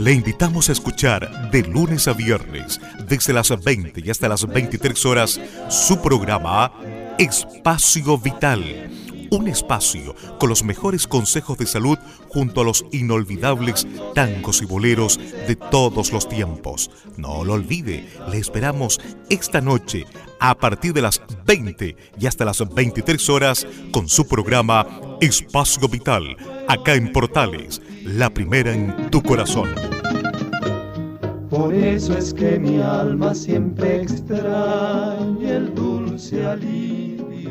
Le invitamos a escuchar de lunes a viernes, desde las 20 y hasta las 23 horas, su programa Espacio Vital. Un espacio con los mejores consejos de salud junto a los inolvidables tangos y boleros de todos los tiempos. No lo olvide, le esperamos esta noche a partir de las 20 y hasta las 23 horas con su programa Espacio Vital, acá en Portales, la primera en tu corazón. Por eso es que mi alma siempre extraña el dulce alivio.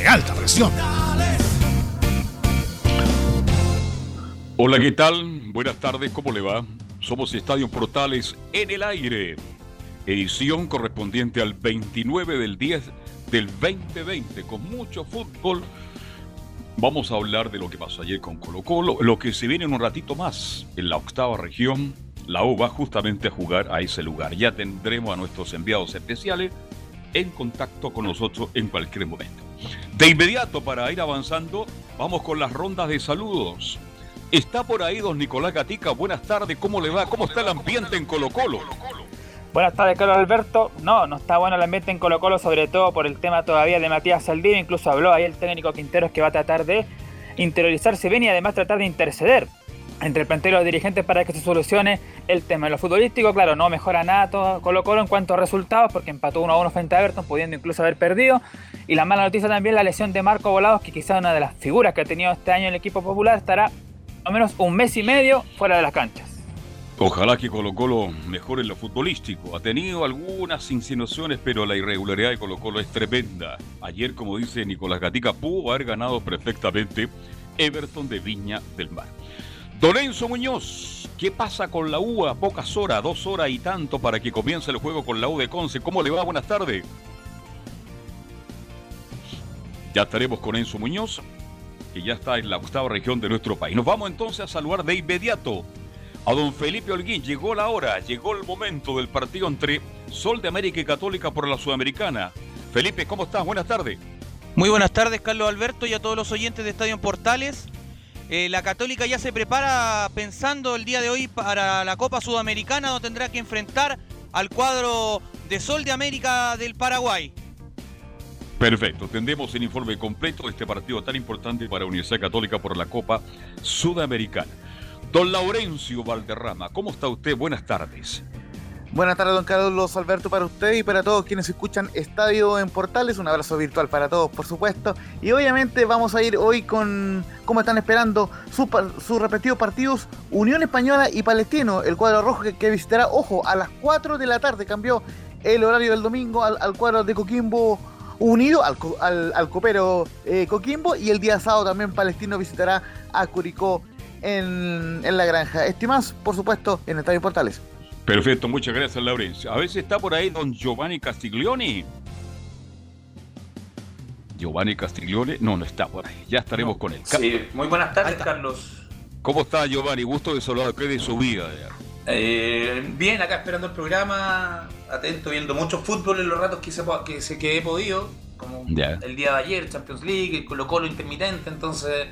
de alta presión. Hola, ¿qué tal? Buenas tardes, ¿cómo le va? Somos Estadio Portales en el aire. Edición correspondiente al 29 del 10 del 2020, con mucho fútbol. Vamos a hablar de lo que pasó ayer con Colo Colo, lo que se viene en un ratito más en la octava región. La U va justamente a jugar a ese lugar. Ya tendremos a nuestros enviados especiales en contacto con nosotros en cualquier momento. De inmediato, para ir avanzando, vamos con las rondas de saludos. Está por ahí don Nicolás Gatica. Buenas tardes, ¿cómo le va? ¿Cómo está el ambiente en Colo Colo? Buenas tardes, Carlos Alberto. No, no está bueno el ambiente en Colo Colo, sobre todo por el tema todavía de Matías Saldivia. Incluso habló ahí el técnico Quinteros que va a tratar de interiorizarse bien y además tratar de interceder entre el plantel y los dirigentes para que se solucione el tema. En lo futbolístico, claro, no mejora nada todo Colo Colo en cuanto a resultados, porque empató 1 a 1 frente a Everton, pudiendo incluso haber perdido. Y la mala noticia también la lesión de Marco Volados, que quizá una de las figuras que ha tenido este año el equipo popular, estará al menos un mes y medio fuera de las canchas. Ojalá que Colo Colo mejore en lo futbolístico. Ha tenido algunas insinuaciones, pero la irregularidad de Colo Colo es tremenda. Ayer, como dice Nicolás Gatica, pudo haber ganado perfectamente Everton de Viña del Mar. Dolenzo Muñoz, ¿qué pasa con la U a pocas horas, dos horas y tanto para que comience el juego con la U de Conce? ¿Cómo le va? Buenas tardes. Ya estaremos con Enzo Muñoz, que ya está en la octava región de nuestro país. Nos vamos entonces a saludar de inmediato a don Felipe Holguín. Llegó la hora, llegó el momento del partido entre Sol de América y Católica por la Sudamericana. Felipe, ¿cómo estás? Buenas tardes. Muy buenas tardes, Carlos Alberto, y a todos los oyentes de Estadio Portales. Eh, la Católica ya se prepara pensando el día de hoy para la Copa Sudamericana, donde tendrá que enfrentar al cuadro de Sol de América del Paraguay. Perfecto, tendremos el informe completo de este partido tan importante para Universidad Católica por la Copa Sudamericana. Don Laurencio Valderrama, ¿cómo está usted? Buenas tardes. Buenas tardes, don Carlos Alberto, para usted y para todos quienes escuchan Estadio en Portales. Un abrazo virtual para todos, por supuesto. Y obviamente vamos a ir hoy con cómo están esperando sus, respectivos partidos Unión Española y Palestino. El cuadro rojo que, visitará, ojo, a las 4 de la tarde cambió el horario del domingo al, cuadro de Coquimbo unido, al, al, copero eh, Coquimbo. Y el día sábado también Palestino visitará a Curicó en, la granja. Estimas, por supuesto, en Estadio Portales. Perfecto, muchas gracias, Laurencio. A si está por ahí don Giovanni Castiglioni. Giovanni Castiglione, no, no está por ahí. Ya estaremos con él. Sí, muy buenas tardes, Carlos. ¿Cómo está Giovanni? Gusto de saludar ¿Qué de su vida. Eh, bien, acá esperando el programa, atento, viendo mucho fútbol en los ratos que, se, que, se, que he podido, como el día de ayer, Champions League, el Colo Colo intermitente, entonces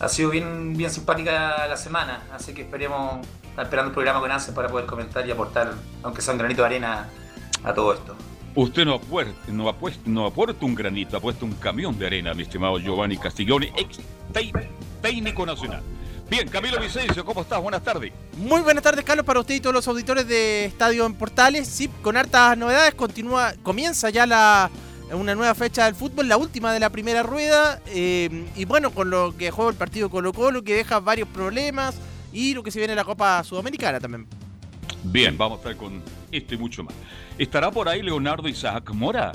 ha sido bien, bien simpática la semana, así que esperemos, esperando el programa con ansias para poder comentar y aportar, aunque sea un granito de arena, a todo esto. Usted no, apuesta, no, apuesta, no aporta un granito, ha puesto un camión de arena, mi estimado Giovanni Castiglioni, ex técnico nacional. Bien, Camilo Vicencio, ¿cómo estás? Buenas tardes. Muy buenas tardes, Carlos, para usted y todos los auditores de Estadio en Portales. Sí, con hartas novedades, continúa, comienza ya la, una nueva fecha del fútbol, la última de la primera rueda. Eh, y bueno, con lo que juega el partido Colo Colo, que deja varios problemas. Y lo que se viene en la Copa Sudamericana también. Bien, vamos a estar con esto y mucho más. ¿Estará por ahí Leonardo Isaac Mora?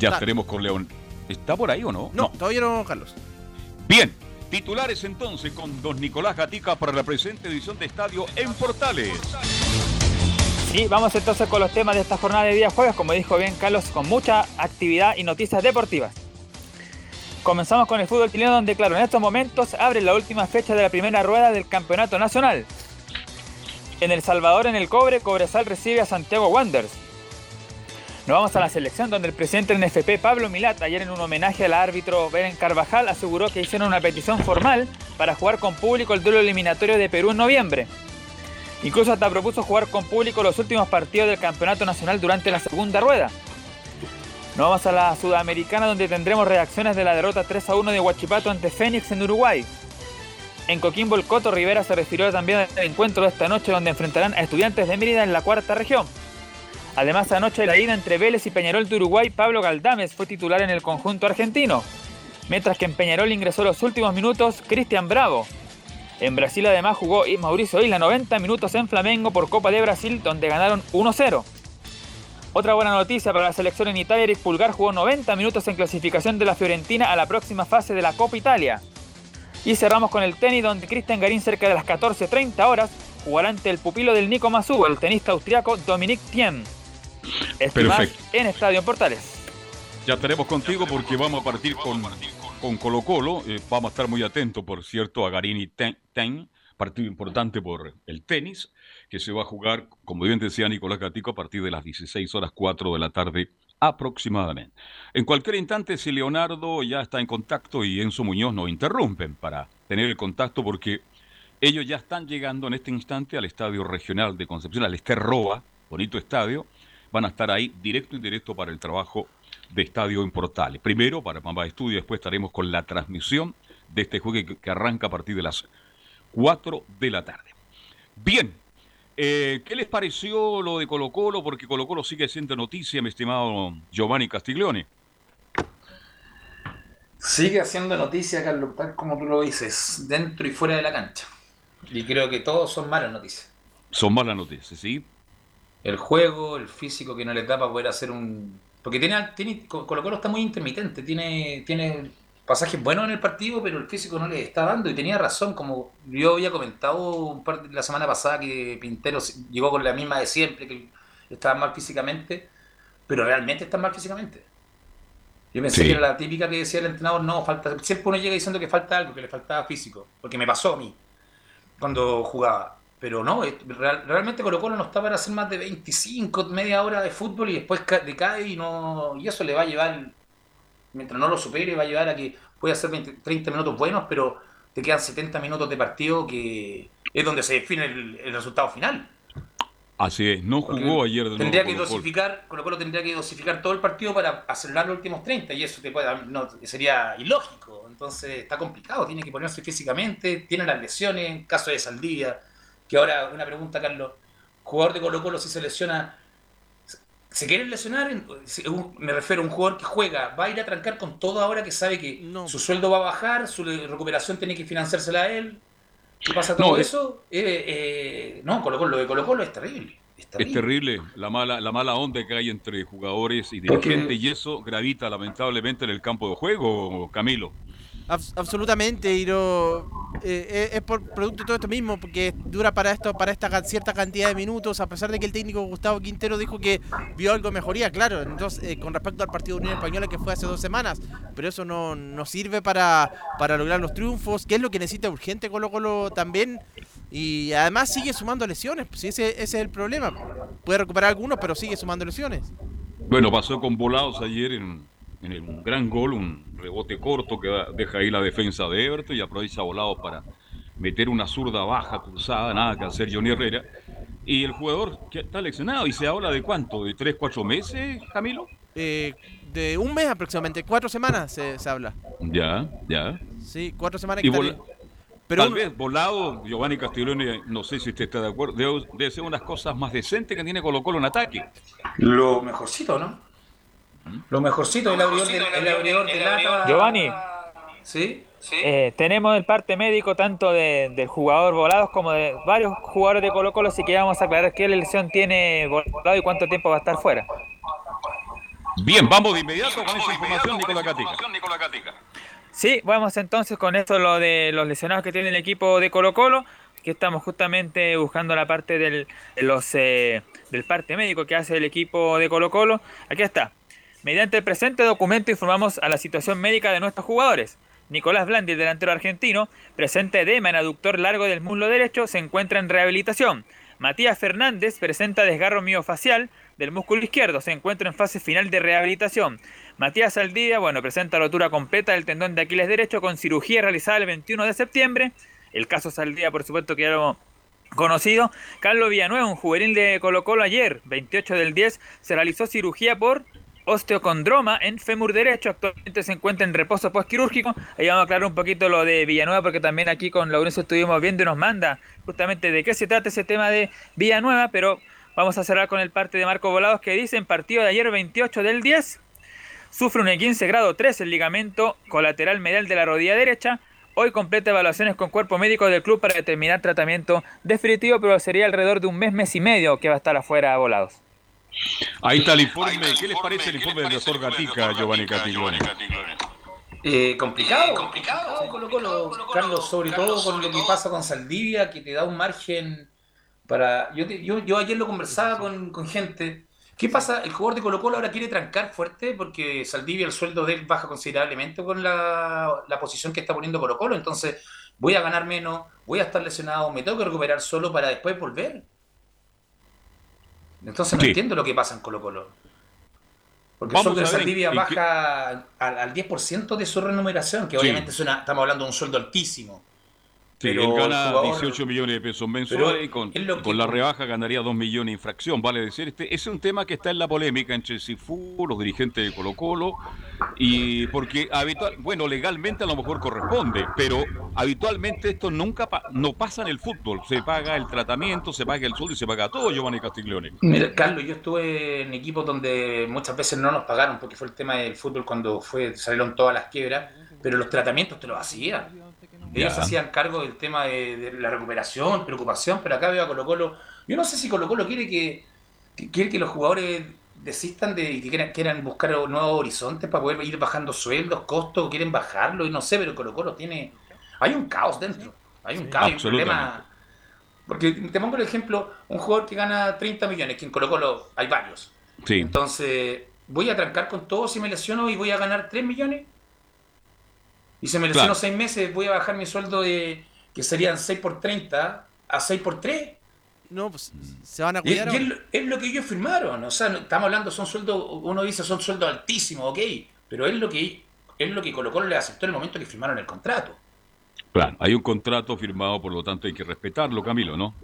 ya estaremos con León. ¿Está por ahí o no? No, todavía no, Carlos. Bien, titulares entonces con don Nicolás Gatica para la presente edición de Estadio en Portales. Y vamos entonces con los temas de esta jornada de día jueves, como dijo bien Carlos, con mucha actividad y noticias deportivas. Comenzamos con el fútbol chileno donde, claro, en estos momentos abre la última fecha de la primera rueda del Campeonato Nacional. En El Salvador, en el Cobre, Cobresal recibe a Santiago Wanderers. Nos vamos a la selección donde el presidente del NFP, Pablo Milat, ayer en un homenaje al árbitro Beren Carvajal, aseguró que hicieron una petición formal para jugar con público el duelo eliminatorio de Perú en noviembre. Incluso hasta propuso jugar con público los últimos partidos del Campeonato Nacional durante la segunda rueda. Nos vamos a la Sudamericana donde tendremos reacciones de la derrota 3 a 1 de Huachipato ante Fénix en Uruguay. En Coquimbo el Coto Rivera se refirió también al encuentro de esta noche donde enfrentarán a estudiantes de Mérida en la cuarta región. Además, anoche la ida entre Vélez y Peñarol de Uruguay, Pablo Galdames fue titular en el conjunto argentino. Mientras que en Peñarol ingresó los últimos minutos Cristian Bravo. En Brasil además jugó Mauricio Isla 90 minutos en Flamengo por Copa de Brasil donde ganaron 1-0. Otra buena noticia para la selección en Italia, Eric Pulgar jugó 90 minutos en clasificación de la Fiorentina a la próxima fase de la Copa Italia. Y cerramos con el tenis donde Cristian Garín cerca de las 14.30 horas jugará ante el pupilo del Nico Mazú, el tenista austriaco Dominique Thiem. Perfecto. En Estadio Portales. Ya estaremos contigo porque vamos a partir con, con Colo Colo. Eh, vamos a estar muy atentos, por cierto, a Garín y Ten, partido importante por el tenis, que se va a jugar, como bien decía Nicolás Gatico, a partir de las 16 horas 4 de la tarde aproximadamente. En cualquier instante, si Leonardo ya está en contacto y Enzo Muñoz nos interrumpen para tener el contacto porque ellos ya están llegando en este instante al Estadio Regional de Concepción, al Esterroa, bonito estadio. Van a estar ahí directo y directo para el trabajo de Estadio en Portales. Primero para Mamba Estudio, después estaremos con la transmisión de este juego que arranca a partir de las 4 de la tarde. Bien, eh, ¿qué les pareció lo de Colo Colo? Porque Colo Colo sigue siendo noticia, mi estimado Giovanni Castiglione. Sigue haciendo noticia, Carlos, tal como tú lo dices, dentro y fuera de la cancha. Y creo que todos son malas noticias. Son malas noticias, ¿sí? El juego, el físico que no les da para poder hacer un... Porque tiene, tiene Colo Colo está muy intermitente, tiene, tiene pasajes buenos en el partido, pero el físico no le está dando y tenía razón, como yo había comentado un par de, la semana pasada que Pintero llegó con la misma de siempre, que estaba mal físicamente, pero realmente está mal físicamente. Yo pensé que era la típica que decía el entrenador, no, falta, siempre uno llega diciendo que falta algo, que le faltaba físico, porque me pasó a mí cuando jugaba. Pero no, realmente Colo Colo no está para hacer más de 25, media hora de fútbol y después decae y no y eso le va a llevar, mientras no lo supere, va a llevar a que pueda hacer 30 minutos buenos, pero te quedan 70 minutos de partido que es donde se define el resultado final. Así es, no jugó ayer de Tendría que dosificar, Colo Colo tendría que dosificar todo el partido para acelerar los últimos 30 y eso te puede, no, sería ilógico. Entonces está complicado, tiene que ponerse físicamente, tiene las lesiones, caso de Saldía, que ahora una pregunta, Carlos, jugador de Colo Colo si se lesiona, ¿se quiere lesionar? Me refiero a un jugador que juega, va a ir a trancar con todo ahora que sabe que su sueldo va a bajar, su recuperación tiene que financiársela a él, ¿Qué pasa todo eso? Eh, eh, no, Colo -Colo, lo de Colo Colo es terrible. Es terrible. la mala, la mala onda que hay entre jugadores y dirigentes y eso gravita lamentablemente en el campo de juego, Camilo absolutamente, y no, eh, eh, es por producto de todo esto mismo, porque dura para esto para esta cierta cantidad de minutos, a pesar de que el técnico Gustavo Quintero dijo que vio algo mejoría, claro, entonces eh, con respecto al partido de Unión Española que fue hace dos semanas, pero eso no, no sirve para, para lograr los triunfos, que es lo que necesita urgente Colo Colo también, y además sigue sumando lesiones, pues ese, ese es el problema, puede recuperar algunos, pero sigue sumando lesiones. Bueno, pasó con volados ayer en en el, un gran gol, un rebote corto que deja ahí la defensa de Everton y aprovecha volado para meter una zurda baja, cruzada, nada que hacer Johnny Herrera. Y el jugador que está lesionado y se habla de cuánto, de tres, cuatro meses, Camilo. Eh, de un mes aproximadamente, cuatro semanas se, habla. Ya, ya. Sí, cuatro semanas. Y Pero Tal vez volado, Giovanni Castiglione, no sé si usted está de acuerdo, debe, debe ser unas cosas más decentes que tiene Colo Colo en ataque. Lo mejorcito, ¿no? Lo mejorcito, el abridor, de, el lata. Giovanni. ¿Sí? Eh, tenemos el parte médico tanto del jugador Volados como de varios jugadores de Colo Colo, así que vamos a aclarar qué lesión tiene Volado y cuánto tiempo va a estar fuera. Bien, vamos de inmediato con esa información, Nicolás Catica. Sí, vamos entonces con esto lo de los lesionados que tiene el equipo de Colo Colo, que estamos justamente buscando la parte del, los, eh, del parte médico que hace el equipo de Colo Colo. Aquí está. Mediante el presente documento informamos a la situación médica de nuestros jugadores. Nicolás Blandi, el delantero argentino, presente edema en aductor largo del muslo derecho, se encuentra en rehabilitación. Matías Fernández presenta desgarro miofacial del músculo izquierdo, se encuentra en fase final de rehabilitación. Matías Aldía, bueno, presenta rotura completa del tendón de Aquiles derecho con cirugía realizada el 21 de septiembre. El caso Saldía, por supuesto, que ya conocido. Carlos Villanueva, un juvenil de Colo Colo ayer, 28 del 10, se realizó cirugía por osteocondroma en fémur derecho. Actualmente se encuentra en reposo postquirúrgico. Ahí vamos a aclarar un poquito lo de Villanueva, porque también aquí con Laurencio estuvimos viendo y nos manda justamente de qué se trata ese tema de Villanueva. Pero vamos a cerrar con el parte de Marco Volados que dice en partido de ayer 28 del 10. Sufre un 15 grado 3 el ligamento colateral medial de la rodilla derecha. hoy completa evaluaciones con cuerpo médico del club para determinar tratamiento definitivo, pero sería alrededor de un mes, mes y medio que va a estar afuera volados. Ahí está el informe. ¿Qué les parece el informe del doctor Gatica, Giovanni Catiglione? Eh, complicado, complicado, Colo Carlos, sobre todo con lo que pasa con Saldivia, que te da un margen para... Yo, yo, yo ayer lo conversaba con, con gente ¿Qué pasa? El jugador de Colo Colo ahora quiere trancar fuerte porque Saldivia el sueldo de él baja considerablemente con la, posición que está poniendo Colo Colo. Entonces voy a ganar menos, voy a estar lesionado, me tengo que recuperar solo para después volver. Entonces no entiendo lo que pasa en Colo Colo. Porque el sueldo de Saldivia baja al, 10% de su remuneración, que obviamente suena, estamos hablando de un sueldo altísimo. Sí, él gana 18 millones de pesos mensuales y con, con la rebaja ganaría 2 millones de infracción. Vale decir, este es un tema que está en la polémica entre Sifu, los dirigentes de Colo Colo, y porque habitual, bueno, legalmente a lo mejor corresponde, pero habitualmente esto nunca no pasa en el fútbol. Se paga el tratamiento, se paga el sueldo y se paga todo, Giovanni Castiglione. Mira, Carlos, yo estuve en equipos donde muchas veces no nos pagaron porque fue el tema del fútbol cuando fue salieron todas las quiebras, pero los tratamientos te los hacían ellos hacían cargo del tema de, la recuperación, preocupación, pero acá veo a Colo Colo. Yo no sé si Colo Colo quiere que, quiere que los jugadores desistan de y que quieran, buscar nuevos horizontes para poder ir bajando sueldos, costos, quieren bajarlo, y no sé, pero Colo Colo tiene. Hay un caos dentro. Hay un caos, un problema. Porque te pongo el ejemplo, un jugador que gana 30 millones, que en Colo Colo hay varios. Entonces, voy a trancar con todo si me lesiono y voy a ganar 3 millones. Y se me lesionó seis meses, voy a bajar mi sueldo de que serían 6 por 30 a 6 por 3. No, pues se van a cuidar. es, lo, que ellos firmaron. O sea, estamos hablando, son sueldos, uno dice son sueldos altísimos, ok. Pero es lo que es lo que Colo le aceptó en el momento que firmaron el contrato. Claro, hay un contrato firmado, por lo tanto hay que respetarlo, Camilo, ¿no?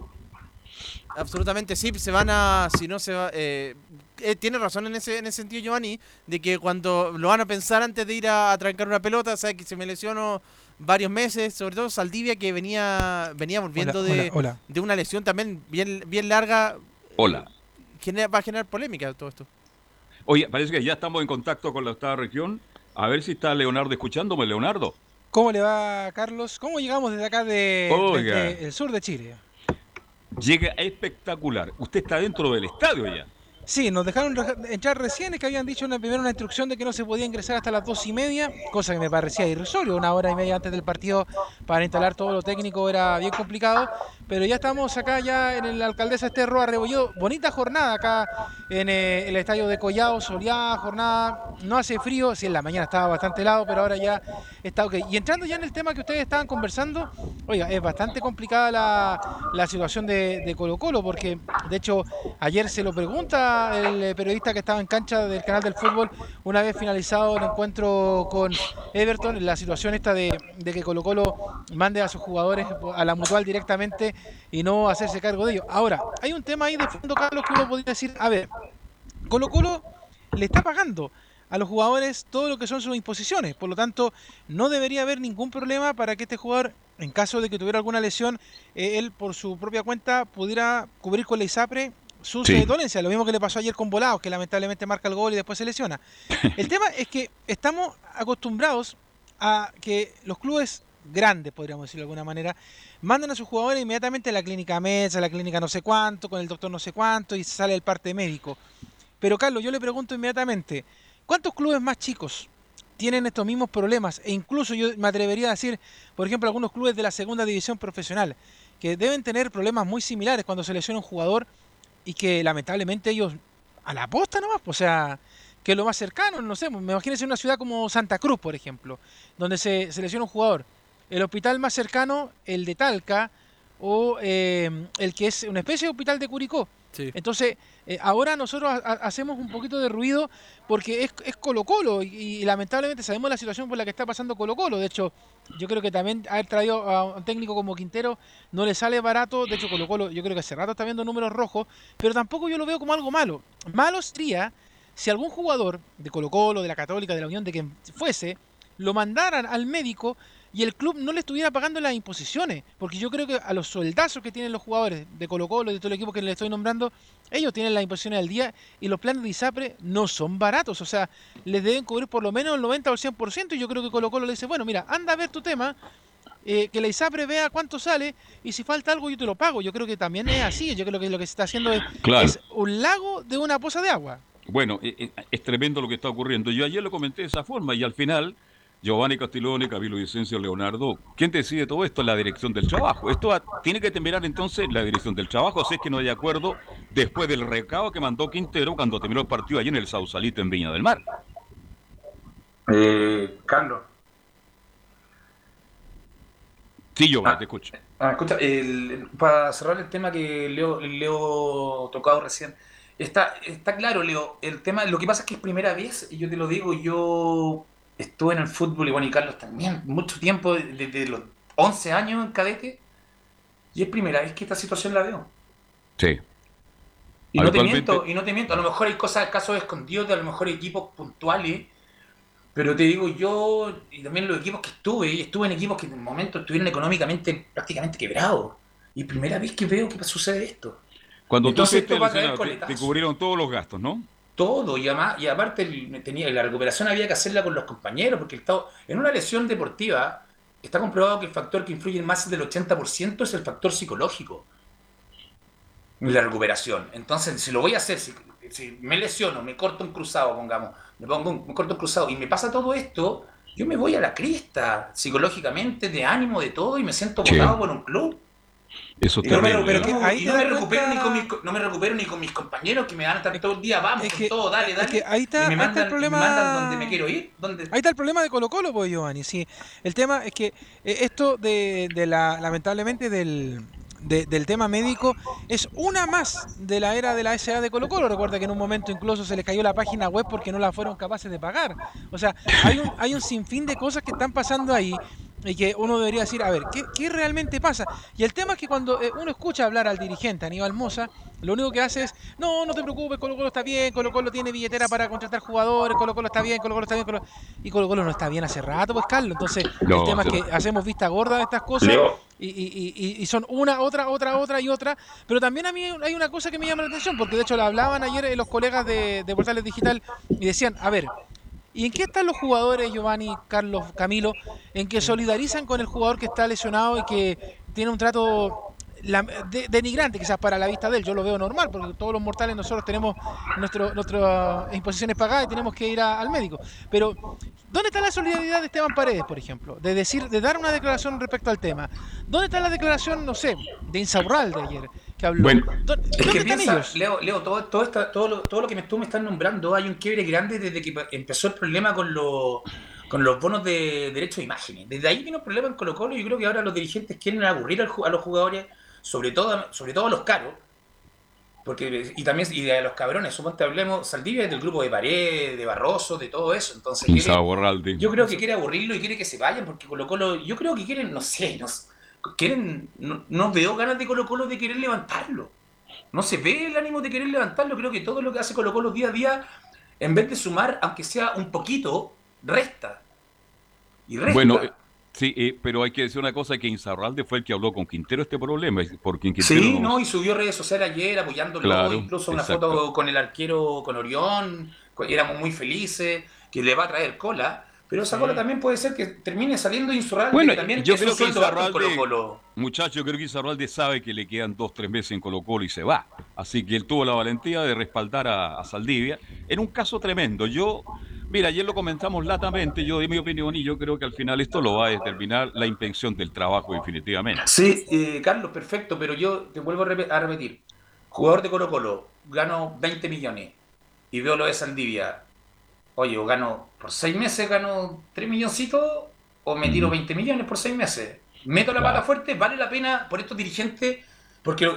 Absolutamente sí, se van a, si no se va, eh, eh, tiene razón en ese, en ese sentido Giovanni, de que cuando lo van a pensar antes de ir a, trancar una pelota, o sea, que se me lesionó varios meses, sobre todo Saldivia que venía venía volviendo de, de una lesión también bien, bien larga. Hola. va a generar polémica todo esto. Oye, parece que ya estamos en contacto con la octava región. A ver si está Leonardo escuchándome, Leonardo. ¿Cómo le va, Carlos? ¿Cómo llegamos desde acá de, el sur de Chile? Llega espectacular. Usted está dentro del estadio ya. Sí, nos dejaron entrar recién, es que habían dicho una, primero una instrucción de que no se podía ingresar hasta las dos y media, cosa que me parecía irrisorio, una hora y media antes del partido para instalar todo lo técnico era bien complicado, pero ya estamos acá ya en la alcaldesa Esterro Arrebolledo, bonita jornada acá en eh, el estadio de Collao, soleada, jornada, no hace frío, sí en la mañana estaba bastante helado, pero ahora ya está ok. Y entrando ya en el tema que ustedes estaban conversando, oiga, es bastante complicada la, situación de, de Colo Colo, porque de hecho ayer se lo pregunta el eh, periodista que estaba en cancha del canal del fútbol, una vez finalizado el encuentro con Everton, la situación esta de, que Colo Colo mande a sus jugadores a la mutual directamente y no hacerse cargo de ellos. Ahora, hay un tema ahí de fondo, Carlos, que uno podría decir, a ver, Colo Colo le está pagando a los jugadores todo lo que son sus imposiciones. Por lo tanto, no debería haber ningún problema para que este jugador, en caso de que tuviera alguna lesión, eh, él por su propia cuenta pudiera cubrir con la ISAPRE su dolencia, lo mismo que le pasó ayer con Volados, que lamentablemente marca el gol y después se lesiona. El tema es que estamos acostumbrados a que los clubes grandes, podríamos decirlo de alguna manera, mandan a sus jugadores inmediatamente a la clínica Mesa, a la clínica no sé cuánto, con el doctor no sé cuánto, y sale el parte médico. Pero Carlos, yo le pregunto inmediatamente, ¿cuántos clubes más chicos tienen estos mismos problemas? E incluso yo me atrevería a decir, por ejemplo, algunos clubes de la segunda división profesional, que deben tener problemas muy similares cuando se lesiona un jugador y que lamentablemente ellos a la posta nomás, o sea, que lo más cercano, no sé, me imagino en una ciudad como Santa Cruz, por ejemplo, donde se selecciona un jugador. El hospital más cercano, el de Talca, o eh, el que es una especie de hospital de Curicó. Entonces, eh, ahora nosotros hacemos un poquito de ruido porque es, es Colo Colo y, lamentablemente sabemos la situación por la que está pasando Colo Colo. De hecho, yo creo que también haber traído a un técnico como Quintero no le sale barato. De hecho, Colo Colo yo creo que hace rato está viendo números rojos, pero tampoco yo lo veo como algo malo. Malo sería si algún jugador de Colo Colo, de la Católica, de la Unión, de quien fuese, lo mandaran al médico y el club no le estuviera pagando las imposiciones, porque yo creo que a los soldazos que tienen los jugadores de Colo Colo y de todo el equipo que les estoy nombrando, ellos tienen las imposiciones al día y los planes de ISAPRE no son baratos, o sea, les deben cubrir por lo menos el 90 o el 100% y yo creo que Colo Colo le dice, bueno, mira, anda a ver tu tema, eh, que la ISAPRE vea cuánto sale y si falta algo yo te lo pago. Yo creo que también es así. Yo creo que lo que se está haciendo es, es un lago de una poza de agua. Bueno, eh, eh, es tremendo lo que está ocurriendo. Yo ayer lo comenté de esa forma y al final Giovanni Camilo Vicencio, Leonardo, ¿quién decide todo esto? La dirección del trabajo. Esto tiene que terminar entonces la dirección del trabajo, si es que no hay acuerdo después del recado que mandó Quintero cuando terminó el partido allí en el Sausalito en Viña del Mar. Eh, Carlos. Sí, yo, te escucho. Ah, escucha, para cerrar el tema que Leo, Leo tocado recién, está, está claro, Leo, el tema, lo que pasa es que es primera vez, y yo te lo digo, yo estuve en el fútbol, y bueno, y Carlos también, mucho tiempo, desde los 11 años en cadete, y es primera vez que esta situación la veo. Sí. Y no te miento, y no te miento, a lo mejor hay cosas, casos escondidos de a lo mejor equipos puntuales pero te digo, yo y también los equipos que estuve, y estuve en equipos que en el momento estuvieron económicamente prácticamente quebrados. Y primera vez que veo que sucede esto. Cuando Entonces, tú te, te, cubrieron todos los gastos, ¿no? Todo, y, además, y aparte tenía, la recuperación había que hacerla con los compañeros, porque el estado, en una lesión deportiva está comprobado que el factor que influye en más del 80% es el factor psicológico la recuperación. Entonces, si lo voy a hacer, si, si me lesiono, me corto un cruzado, pongamos, me pongo un, corto cruzado y me pasa todo esto, yo me voy a la crista, psicológicamente, de ánimo, de todo, y me siento votado por un club. Eso y no, me, pero no, me recupero ni con mis, no me recupero ni con mis compañeros que me van a estar todo el día, vamos, con todo, dale, dale. ahí está, y me mandan, el problema. Me mandan donde me quiero ir. Donde... Ahí está el problema de Colo Colo, pues, Giovanni. Sí, el tema es que eh, esto de, de la, lamentablemente, del, del tema médico es una más de la era de la SA de Colo Colo. Recuerda que en un momento incluso se les cayó la página web porque no la fueron capaces de pagar. O sea, hay un, hay un sinfín de cosas que están pasando ahí y que uno debería decir, a ver, ¿qué, qué realmente pasa? Y el tema es que cuando eh, uno escucha hablar al dirigente Aníbal Mosa, lo único que hace es, no, no te preocupes, Colo Colo está bien, Colo Colo tiene billetera para contratar jugadores, Colo Colo está bien, Colo Colo está bien, y Colo Colo no está bien hace rato, pues Carlos. Entonces, el tema es que hacemos vista gorda de estas cosas y, y, y, son una, otra, otra, otra y otra. Pero también a mí hay una cosa que me llama la atención, porque de hecho la hablaban ayer eh, los colegas de, de Portales Digital y decían, a ver, ¿Y en qué están los jugadores, Giovanni, Carlos, Camilo, en que solidarizan con el jugador que está lesionado y que tiene un trato denigrante quizás para la vista de él. Yo lo veo normal, porque todos los mortales nosotros tenemos nuestras imposiciones pagadas y tenemos que ir al médico. Pero, ¿dónde está la solidaridad de Esteban Paredes, por ejemplo? De decir, de dar una declaración respecto al tema. ¿Dónde está la declaración, no sé, de Insaurral de ayer? Que habló. Bueno, es que piensa, Leo, Leo todo, todo, todo, lo, todo lo que me, tú me estás nombrando, hay un quiebre grande desde que empezó el problema con los con los bonos de derecho de imágenes. Desde ahí vino el problema en Colo Colo y yo creo que ahora los dirigentes quieren aburrir a los jugadores sobre todo, sobre todo a los caros, porque, y también y de los cabrones, suponte hablemos, Saldivia es del grupo de Pared, de Barroso, de todo eso, entonces yo creo que quiere aburrirlo y quiere que se vayan, porque Colo Colo, yo creo que quieren, no sé, no, quieren, no, veo ganas de Colo Colo de querer levantarlo, no se ve el ánimo de querer levantarlo, creo que todo lo que hace Colo Colo día a día, en vez de sumar, aunque sea un poquito, resta. Y resta. Bueno, Sí, eh, pero hay que decir una cosa, que Insaurralde fue el que habló con Quintero este problema, porque Sí, no, y subió redes sociales ayer apoyándolo, incluso una foto con el arquero, con Orión, éramos muy felices, que le va a traer cola, pero esa cola también puede ser que termine saliendo Insaurralde, bueno, también yo creo que Colo muchachos, yo creo que Insaurralde sabe que le quedan dos, tres meses en Colo Colo y se va, así que él tuvo la valentía de respaldar a, a Saldivia, en un caso tremendo, yo Mira, ayer lo comentamos latamente, yo di mi opinión y yo creo que al final esto lo va a determinar la invención del trabajo definitivamente. Sí, eh, Carlos, perfecto, pero yo te vuelvo a repetir. Jugador de Colo Colo, gano 20 millones y veo lo de Saldivia. Oye, o gano por 6 meses, gano 3 milloncitos o me tiro 20 millones por 6 meses. Meto la pata fuerte, vale la pena por estos dirigentes, porque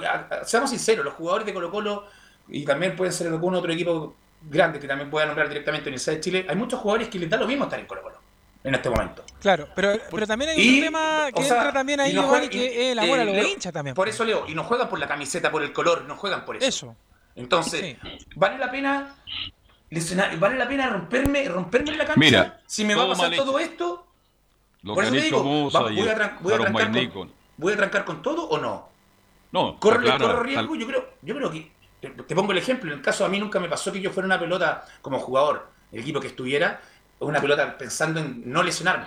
seamos sinceros, los jugadores de Colo Colo y también pueden ser algún otro equipo grande que también pueda nombrar directamente en el de Chile, hay muchos jugadores que les da lo mismo estar en Colo Colo en este momento. Claro, pero, pero también hay un tema que entra también ahí, Giovanni, que es el amor a los hinchas también. Por eso, Leo, y no juegan por la camiseta, por el color, no juegan por eso. Eso. Entonces, vale la pena vale la pena romperme, romperme en la cancha. Mira, si me va a pasar todo esto, lo por eso te digo, voy, a, voy, a trancar con, voy a trancar con todo o no. No, corre, corro riesgo, yo creo, yo creo que te pongo el ejemplo, en el caso a mí nunca me pasó que yo fuera una pelota como jugador, el equipo que estuviera, una pelota pensando en no lesionarme.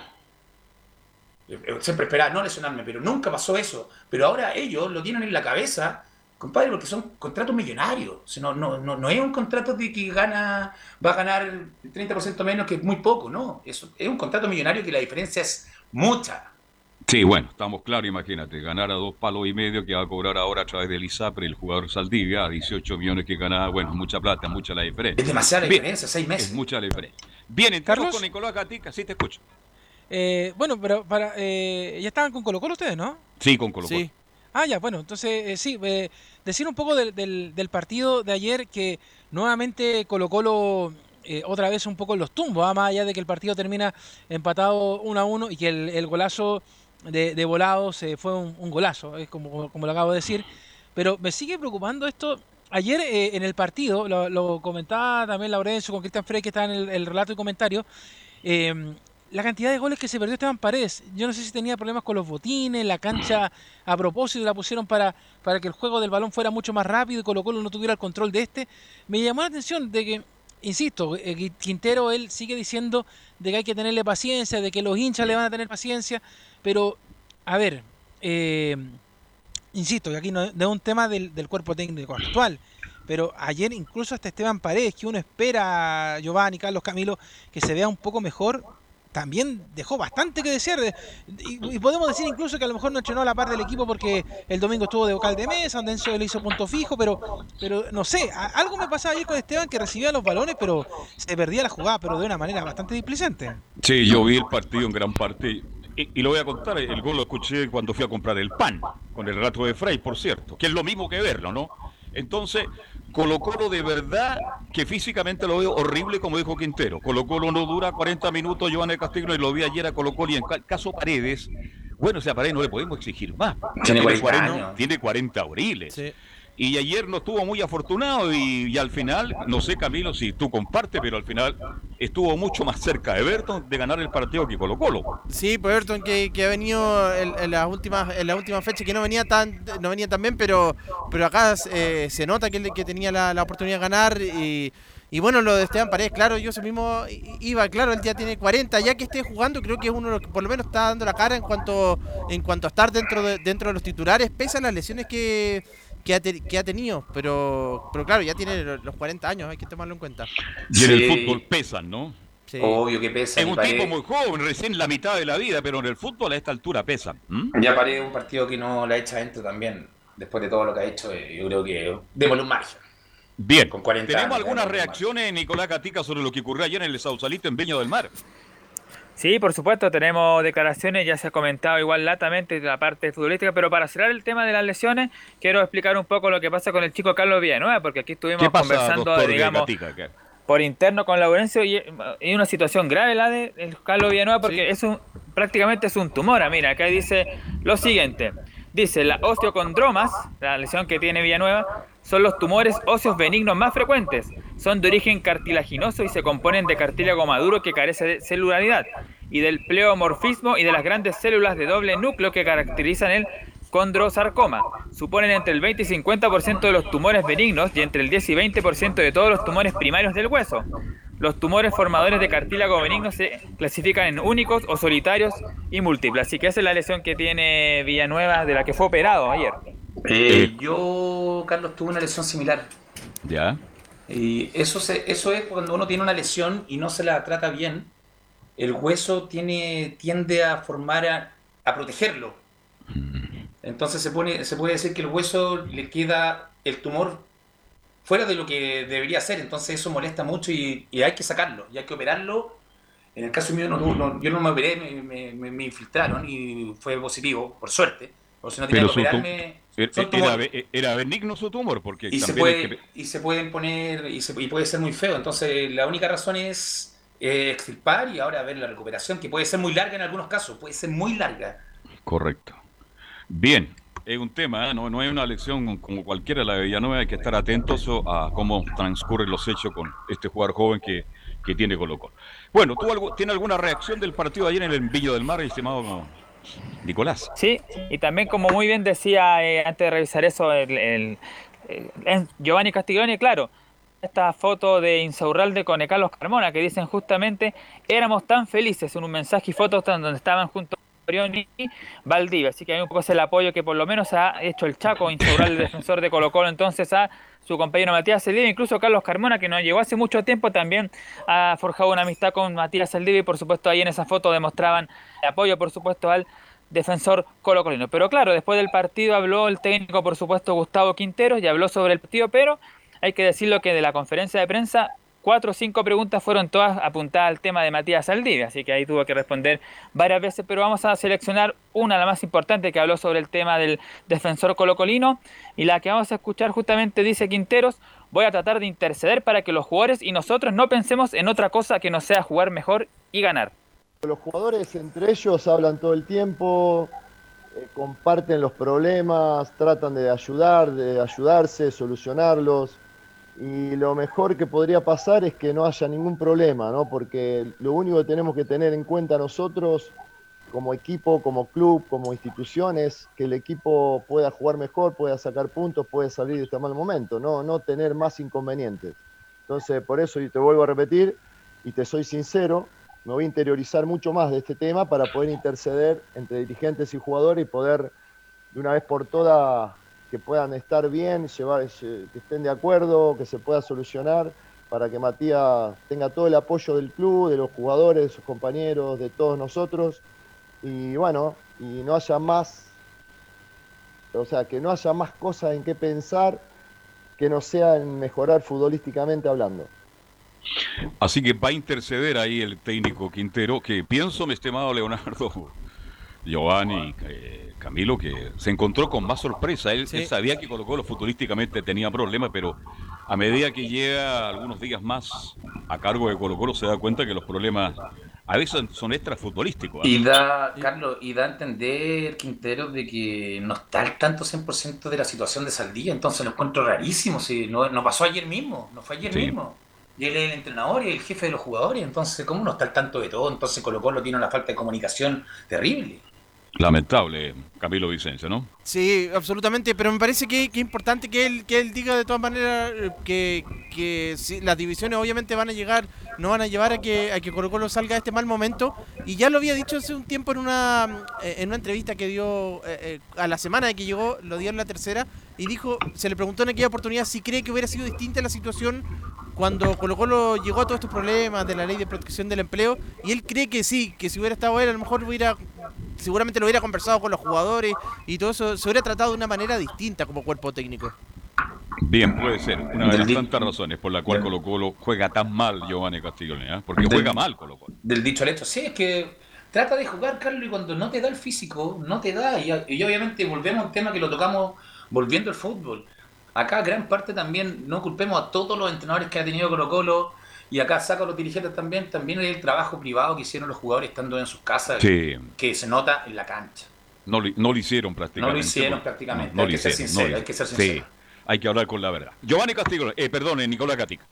Eh, siempre esperaba no lesionarme, pero nunca pasó eso. Pero ahora ellos lo tienen en la cabeza, compadre, porque son contratos millonarios. no, no, no, no es un contrato de que gana, va a ganar el 30% menos, que es muy poco, no. Es, es un contrato millonario que la diferencia es mucha. Sí, bueno, estamos claros, imagínate, ganar a dos palos y medio que va a cobrar ahora a través del ISAPRE el jugador Saldivia, a 18 millones que ganaba, bueno, mucha plata, mucha la diferencia. Es demasiada la diferencia, seis meses. Es mucha la diferencia. Bien, entramos con Nicolás Gatica, sí te escucho. Eh, bueno, pero para eh, ya estaban con Colo Colo ustedes, ¿no? Sí, con Colo Colo. Sí. Ah, ya, bueno, entonces eh, sí, decir un poco del, partido de ayer que nuevamente Colo Colo otra vez un poco en los tumbos, ¿ah? más allá de que el partido termina empatado 1 a 1 y que el, el golazo de, de volados eh, fue un, golazo, es como, como lo acabo de decir. Pero me sigue preocupando esto. Ayer eh, en el partido, lo, comentaba también Laurencio con Cristian Frey, que está en el, relato y comentario, la cantidad de goles que se perdió Esteban Paredes. Yo no sé si tenía problemas con los botines, la cancha a propósito la pusieron para, para que el juego del balón fuera mucho más rápido y Colo Colo no tuviera el control de este. Me llamó la atención de que, insisto, eh, Quintero él sigue diciendo de que hay que tenerle paciencia, de que los hinchas le van a tener paciencia. Pero, a ver, eh, insisto, que aquí no, es un tema del, cuerpo técnico actual, pero ayer incluso hasta Esteban Paredes, que uno espera, Giovanni, Carlos Camilo, que se vea un poco mejor, también dejó bastante que desear. Y, podemos decir incluso que a lo mejor no entrenó a la par del equipo porque el domingo estuvo de vocal de mesa, donde Enzo le hizo punto fijo, pero, pero no sé, algo me pasaba ayer con Esteban que recibía los balones, pero se perdía la jugada, pero de una manera bastante displicente. Sí, yo vi el partido en gran parte y, lo voy a contar, el gol lo escuché cuando fui a comprar el pan, con el rato de Frey, por cierto, que es lo mismo que verlo, ¿no? Entonces, Colo Colo de verdad que físicamente lo veo horrible, como dijo Quintero. Colo Colo no dura 40 minutos, Giovanni Castillo, y lo vi ayer a Colo Colo, y en caso Paredes, bueno, o sea, a Paredes no le podemos exigir más. Tiene 40, tiene 40 abriles. Sí. Y ayer no estuvo muy afortunado y, al final, no sé Camilo si tú compartes, pero al final estuvo mucho más cerca de Everton de ganar el partido que Colo Colo. Sí, pues Everton que, ha venido en, las últimas en la última fecha que no venía tan no venía tan bien, pero pero acá eh, se nota que, que tenía la, oportunidad de ganar y, y bueno, lo de Esteban Paredes, claro, yo mismo iba, claro, él ya tiene 40, ya que esté jugando, creo que es uno que por lo menos está dando la cara en cuanto en cuanto a estar dentro de, dentro de los titulares, pese a las lesiones que que ha, que ha tenido, pero, pero claro, ya tiene los 40 años, hay que tomarlo en cuenta. Y en el fútbol pesan, ¿no? Obvio que pesa. Es un tipo muy joven, recién la mitad de la vida, pero en el fútbol a esta altura pesan. Ya paré un partido que no la echa dentro también, después de todo lo que ha hecho, eh, yo creo que démosle un margen. Bien, Con 40 ¿tenemos algunas reacciones, Nicolás Catica, sobre lo que ocurrió ayer en el Sausalito en Viña del Mar? Sí, por supuesto, tenemos declaraciones, ya se ha comentado igual latamente de la parte futbolística, pero para cerrar el tema de las lesiones, quiero explicar un poco lo que pasa con el chico Carlos Villanueva, porque aquí estuvimos conversando, digamos, por interno con Laurencio y, y, una situación grave la de Carlos Villanueva, porque es un, prácticamente es un tumor. Ah, mira, acá dice lo siguiente. Dice, la osteocondromas, la lesión que tiene Villanueva, son los tumores óseos benignos más frecuentes. Son de origen cartilaginoso y se componen de cartílago maduro que carece de celularidad y del pleomorfismo y de las grandes células de doble núcleo que caracterizan el condrosarcoma. Suponen entre el 20 y 50% de los tumores benignos y entre el 10 y 20% de todos los tumores primarios del hueso. Los tumores formadores de cartílago benigno se clasifican en únicos o solitarios y múltiples. Así que esa es la lesión que tiene Villanueva, de la que fue operado ayer. Eh, yo, Carlos, tuve una lesión similar. ¿Ya? Y eso, se, eso es cuando uno tiene una lesión y no se la trata bien, el hueso tiene, tiende a formar, a, a protegerlo. Mm. Entonces se, pone, se puede decir que el hueso le queda el tumor fuera de lo que debería ser, entonces eso molesta mucho y, hay que sacarlo, y hay que operarlo. En el caso mío, no, yo no me operé, me, me, infiltraron y fue positivo, por suerte. O si no tenía que operarme. Era, benigno su tumor, porque y se, puede, y se pueden poner, y, se, y, puede ser muy feo. Entonces, la única razón es eh, extirpar y ahora ver la recuperación, que puede ser muy larga en algunos casos, puede ser muy larga. Correcto. Bien, es un tema, ¿eh? no, no es una lección como cualquiera la de Villanueva, hay que estar atentos a cómo transcurren los hechos con este jugador joven que, tiene Colo Colo. Bueno, ¿tú algo, tiene alguna reacción del partido ayer en el Villo del Mar, estimado Nicolás? Sí, y también como muy bien decía eh, antes de revisar eso, el, Giovanni Castiglione, claro, esta foto de Insaurralde con Carlos Carmona, que dicen justamente, éramos tan felices en un mensaje y fotos donde estaban juntos y Valdivia. Así que hay un poco el apoyo que por lo menos ha hecho el Chaco, instaurar el defensor de Colo Colo entonces a su compañero Matías Saldivia, incluso Carlos Carmona, que nos llegó hace mucho tiempo, también ha forjado una amistad con Matías Saldivia y por supuesto ahí en esa foto demostraban el apoyo, por supuesto, al defensor colocolino. Pero claro, después del partido habló el técnico, por supuesto, Gustavo Quinteros, y habló sobre el partido, pero hay que decirlo que de la conferencia de prensa cuatro o cinco preguntas fueron todas apuntadas al tema de Matías Saldivia, así que ahí tuvo que responder varias veces, pero vamos a seleccionar una, la más importante, que habló sobre el tema del defensor colocolino, y la que vamos a escuchar justamente dice Quinteros, voy a tratar de interceder para que los jugadores y nosotros no pensemos en otra cosa que no sea jugar mejor y ganar. Los jugadores entre ellos hablan todo el tiempo, eh, comparten los problemas, tratan de ayudar, de ayudarse, solucionarlos y lo mejor que podría pasar es que no haya ningún problema, ¿no? porque lo único que tenemos que tener en cuenta nosotros como equipo, como club, como institución es que el equipo pueda jugar mejor, pueda sacar puntos, pueda salir de este mal momento, no, no tener más inconvenientes. Entonces, por eso, y te vuelvo a repetir, y te soy sincero, me voy a interiorizar mucho más de este tema para poder interceder entre dirigentes y jugadores y poder de una vez por todas que puedan estar bien, llevar, que estén de acuerdo, que se pueda solucionar para que Matías tenga todo el apoyo del club, de los jugadores, de sus compañeros, de todos nosotros. Y bueno, y no haya más, o sea, que no haya más cosas en qué pensar que no sea en mejorar futbolísticamente hablando. Así que va a interceder ahí el técnico Quintero, que pienso, mi estimado Leonardo, Giovanni, eh, Camilo, que se encontró con más sorpresa. Él, sabía que Colo Colo futurísticamente tenía problemas, pero a medida que llega algunos días más a cargo de Colo Colo se da cuenta que los problemas a veces son extra futbolísticos. ¿ah? Y da, Carlos, y da a entender Quintero de que no está al tanto 100% de la situación de Saldía, entonces lo encuentro rarísimo, si no, no pasó ayer mismo, no fue ayer mismo. Y él es el entrenador y el jefe de los jugadores, entonces ¿cómo no está al tanto de todo? Entonces Colo Colo tiene una falta de comunicación terrible. Lamentable, Camilo Vicencio, ¿no? Sí, absolutamente, pero me parece que, es importante que él, que él diga de todas maneras eh, que, que las divisiones obviamente van a llegar, no van a llevar a que, a que Colo Colo salga de este mal momento, y ya lo había dicho hace un tiempo en una, eh, en una entrevista que dio eh, a la semana de que llegó, lo dio en la tercera, y dijo, se le preguntó en aquella oportunidad si cree que hubiera sido distinta la situación cuando Colo Colo llegó a todos estos problemas de la ley de protección del empleo, y él cree que sí, que si hubiera estado él, a lo mejor hubiera, seguramente lo hubiera conversado con los jugadores y todo eso, se hubiera tratado de una manera distinta como cuerpo técnico. Bien, puede ser. Una de las tantas razones por la cual Colo Colo juega tan mal Giovanni Castillo, ¿eh? porque juega mal Colo Colo. Del dicho al hecho, sí, es que trata de jugar, Carlos, y cuando no te da el físico, no te da. Y, y obviamente volvemos a un tema que lo tocamos volviendo al fútbol acá gran parte también, no culpemos a todos los entrenadores que ha tenido Colo Colo, y acá saco a los dirigentes también, también hay el trabajo privado que hicieron los jugadores estando en sus casas, que se nota en la cancha. No, no lo hicieron prácticamente. No lo hicieron prácticamente, hay, que ser sincero, hay que ser sincero. Sí, hay que hablar con la verdad. Giovanni Castillo, eh, perdón, Nicolás Gatica.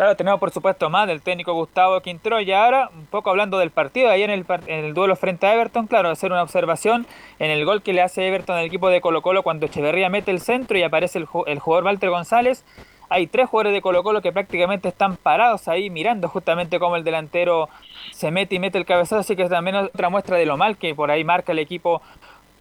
Claro, tenemos por supuesto más del técnico Gustavo Quintero y ahora un poco hablando del partido, ahí en el, en el duelo frente a Everton, claro, hacer una observación en el gol que le hace Everton al equipo de Colo Colo cuando Echeverría mete el centro y aparece el, el jugador Walter González. Hay tres jugadores de Colo Colo que prácticamente están parados ahí mirando justamente cómo el delantero se mete y mete el cabezazo, así que es también otra muestra de lo mal que por ahí marca el equipo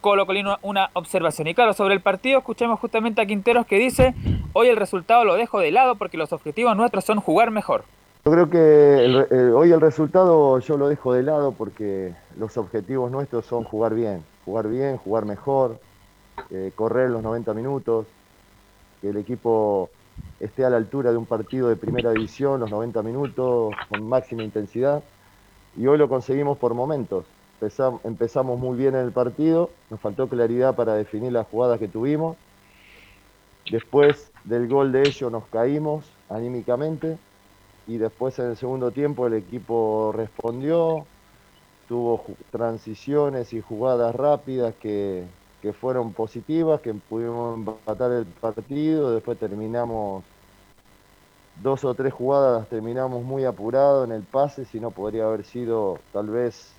Colo Colino una observación. Y claro, sobre el partido escuchemos justamente a Quinteros que dice, hoy el resultado lo dejo de lado porque los objetivos nuestros son jugar mejor. Yo creo que hoy el resultado yo lo dejo de lado porque los objetivos nuestros son jugar bien, jugar bien, jugar mejor, eh, correr los 90 minutos, que el equipo esté a la altura de un partido de primera división los 90 minutos con máxima intensidad. Y hoy lo conseguimos por momentos. Empezamos muy bien en el partido, nos faltó claridad para definir las jugadas que tuvimos. Después del gol de ellos nos caímos anímicamente. Y después en el segundo tiempo el equipo respondió, tuvo transiciones y jugadas rápidas que, que fueron positivas, que pudimos empatar el partido, después terminamos dos o tres jugadas, terminamos muy apurados en el pase, si no podría haber sido tal vez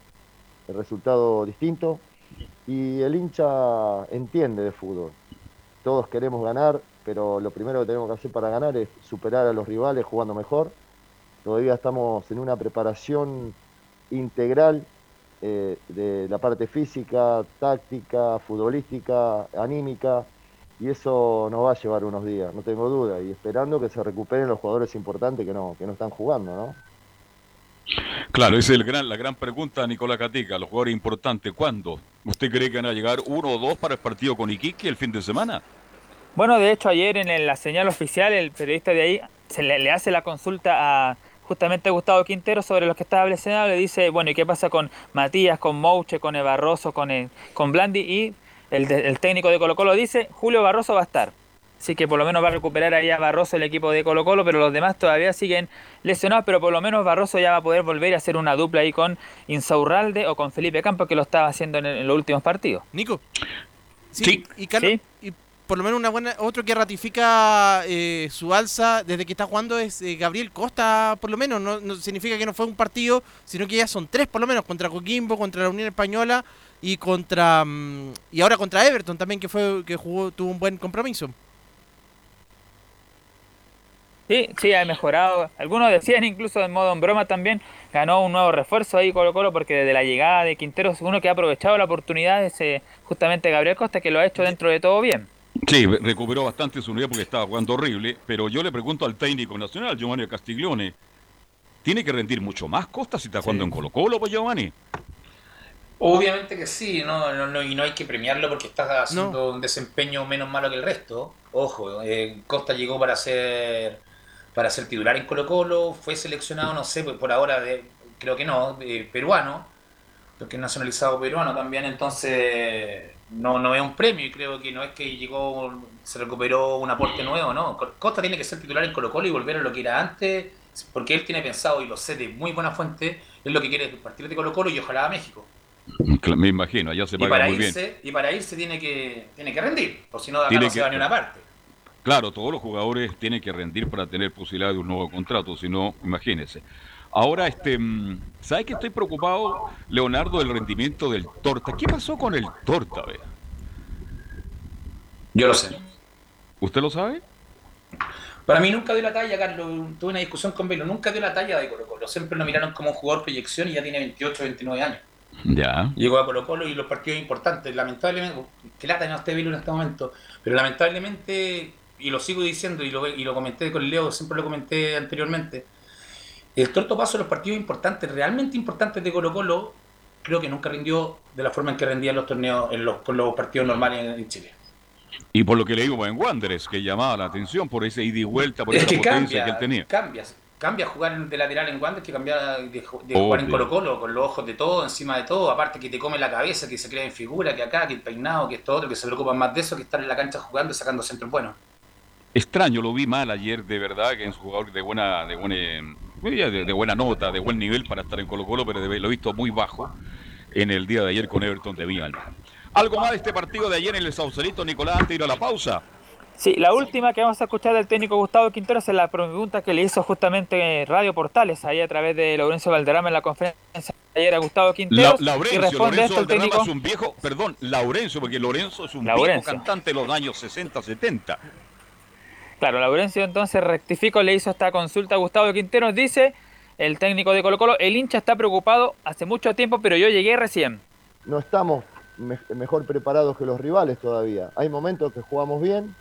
el resultado distinto. Y el hincha entiende de fútbol. Todos queremos ganar, pero lo primero que tenemos que hacer para ganar es superar a los rivales jugando mejor. Todavía estamos en una preparación integral eh, de la parte física, táctica, futbolística, anímica, y eso nos va a llevar unos días, no tengo duda, y esperando que se recuperen los jugadores importantes que no, que no están jugando, ¿no? Claro, esa es el gran, la gran pregunta, Nicolás Catica, los jugadores importantes, ¿cuándo? ¿Usted cree que van a llegar uno o dos para el partido con Iquique el fin de semana? Bueno, de hecho ayer en la señal oficial el periodista de ahí se le, hace la consulta a justamente Gustavo Quintero sobre los que estaba lesionado, le dice, bueno, ¿y qué pasa con Matías, con Mouche, con Barroso, con, con Blandi? Y el, el técnico de Colo Colo dice, Julio Barroso va a estar. Así que por lo menos va a recuperar ahí a Barroso el equipo de Colo Colo, pero los demás todavía siguen lesionados, pero por lo menos Barroso ya va a poder volver a hacer una dupla ahí con Insaurralde o con Felipe Campos, que lo estaba haciendo en, los últimos partidos. Nico. Sí. Y, Carlos, y por lo menos una buena otro que ratifica eh, su alza desde que está jugando es eh, Gabriel Costa, por lo menos. No, significa que no fue un partido, sino que ya son tres por lo menos, contra Coquimbo, contra la Unión Española y contra mm, y ahora contra Everton también que fue que jugó tuvo un buen compromiso. Sí, sí, ha mejorado. Algunos decían incluso en modo en broma también, ganó un nuevo refuerzo ahí Colo Colo porque desde la llegada de Quintero uno que ha aprovechado la oportunidad es eh, justamente Gabriel Costa que lo ha hecho dentro de todo bien. Sí, recuperó bastante su unidad porque estaba jugando horrible, pero yo le pregunto al técnico nacional, Giovanni Castiglione, ¿tiene que rendir mucho más Costa si está jugando en Colo Colo, pues Giovanni? Obviamente que sí, no, no, y no hay que premiarlo porque está haciendo un desempeño menos malo que el resto. Ojo, eh, Costa llegó para ser para ser titular en Colo Colo, fue seleccionado, no sé, pues por ahora de, creo que no, peruano, porque es nacionalizado peruano también, entonces no, no es un premio y creo que no es que llegó, se recuperó un aporte nuevo, no. Costa tiene que ser titular en Colo Colo y volver a lo que era antes, porque él tiene pensado, y lo sé de muy buena fuente, es lo que quiere partir de Colo Colo y ojalá a México. Me imagino, ya se paga muy bien. Y para irse tiene que, tiene que rendir, por si no, acá no se va ni una parte. Claro, todos los jugadores tienen que rendir para tener posibilidad de un nuevo contrato, si no, imagínense. Ahora, este, mm, ¿sabes que estoy preocupado, Leonardo, del rendimiento del Torta? ¿Qué pasó con el Torta, vea? Yo lo sé. ¿Usted lo sabe? Para mí nunca dio la talla, Carlos. Tuve una discusión con Velo. Nunca dio la talla de Colo Colo. Siempre lo miraron como un jugador proyección y ya tiene 28, 29 años. Ya. Llegó a Colo Colo y los partidos importantes. Lamentablemente, que lata no esté Velo en este momento. Pero lamentablemente y lo sigo diciendo y lo, y lo comenté con Leo, siempre lo comenté anteriormente, el torto paso de los partidos importantes, realmente importantes de Colo Colo, creo que nunca rindió de la forma en que rendían los torneos en los, con los partidos normales en, Chile. Y por lo que le digo en Wanderers, que llamaba la atención por ese ida y vuelta, por esa potencia que él tenía. Cambia, cambia jugar de lateral en Wanderers que cambia de, jugar en Colo Colo, con los ojos de todo, encima de todo, aparte que te come la cabeza, que se crea en figura, que acá, que el peinado, que esto otro, que se preocupan más de eso que estar en la cancha jugando y sacando centros buenos extraño, lo vi mal ayer, de verdad, que es un jugador de buena, de buena, de, buena nota, de buen nivel para estar en Colo Colo, pero lo he visto muy bajo en el día de ayer con Everton de Villalba. ¿Algo más de este partido de ayer en el Saucelito, Nicolás, antes de ir a la pausa? Sí, la última que vamos a escuchar del técnico Gustavo Quintero es la pregunta que le hizo justamente Radio Portales, ahí a través de Laurencio Valderrama en la conferencia de ayer a Gustavo Quintero. Laurencio, y responde Lorenzo esto el técnico... es un viejo, perdón, Laurencio, porque Lorenzo es un viejo cantante de los años 60, 70. Claro, Laurencio entonces rectifico, le hizo esta consulta a Gustavo Quinteros, dice el técnico de Colo Colo, el hincha está preocupado hace mucho tiempo, pero yo llegué recién. No estamos mejor preparados que los rivales todavía. Hay momentos que jugamos bien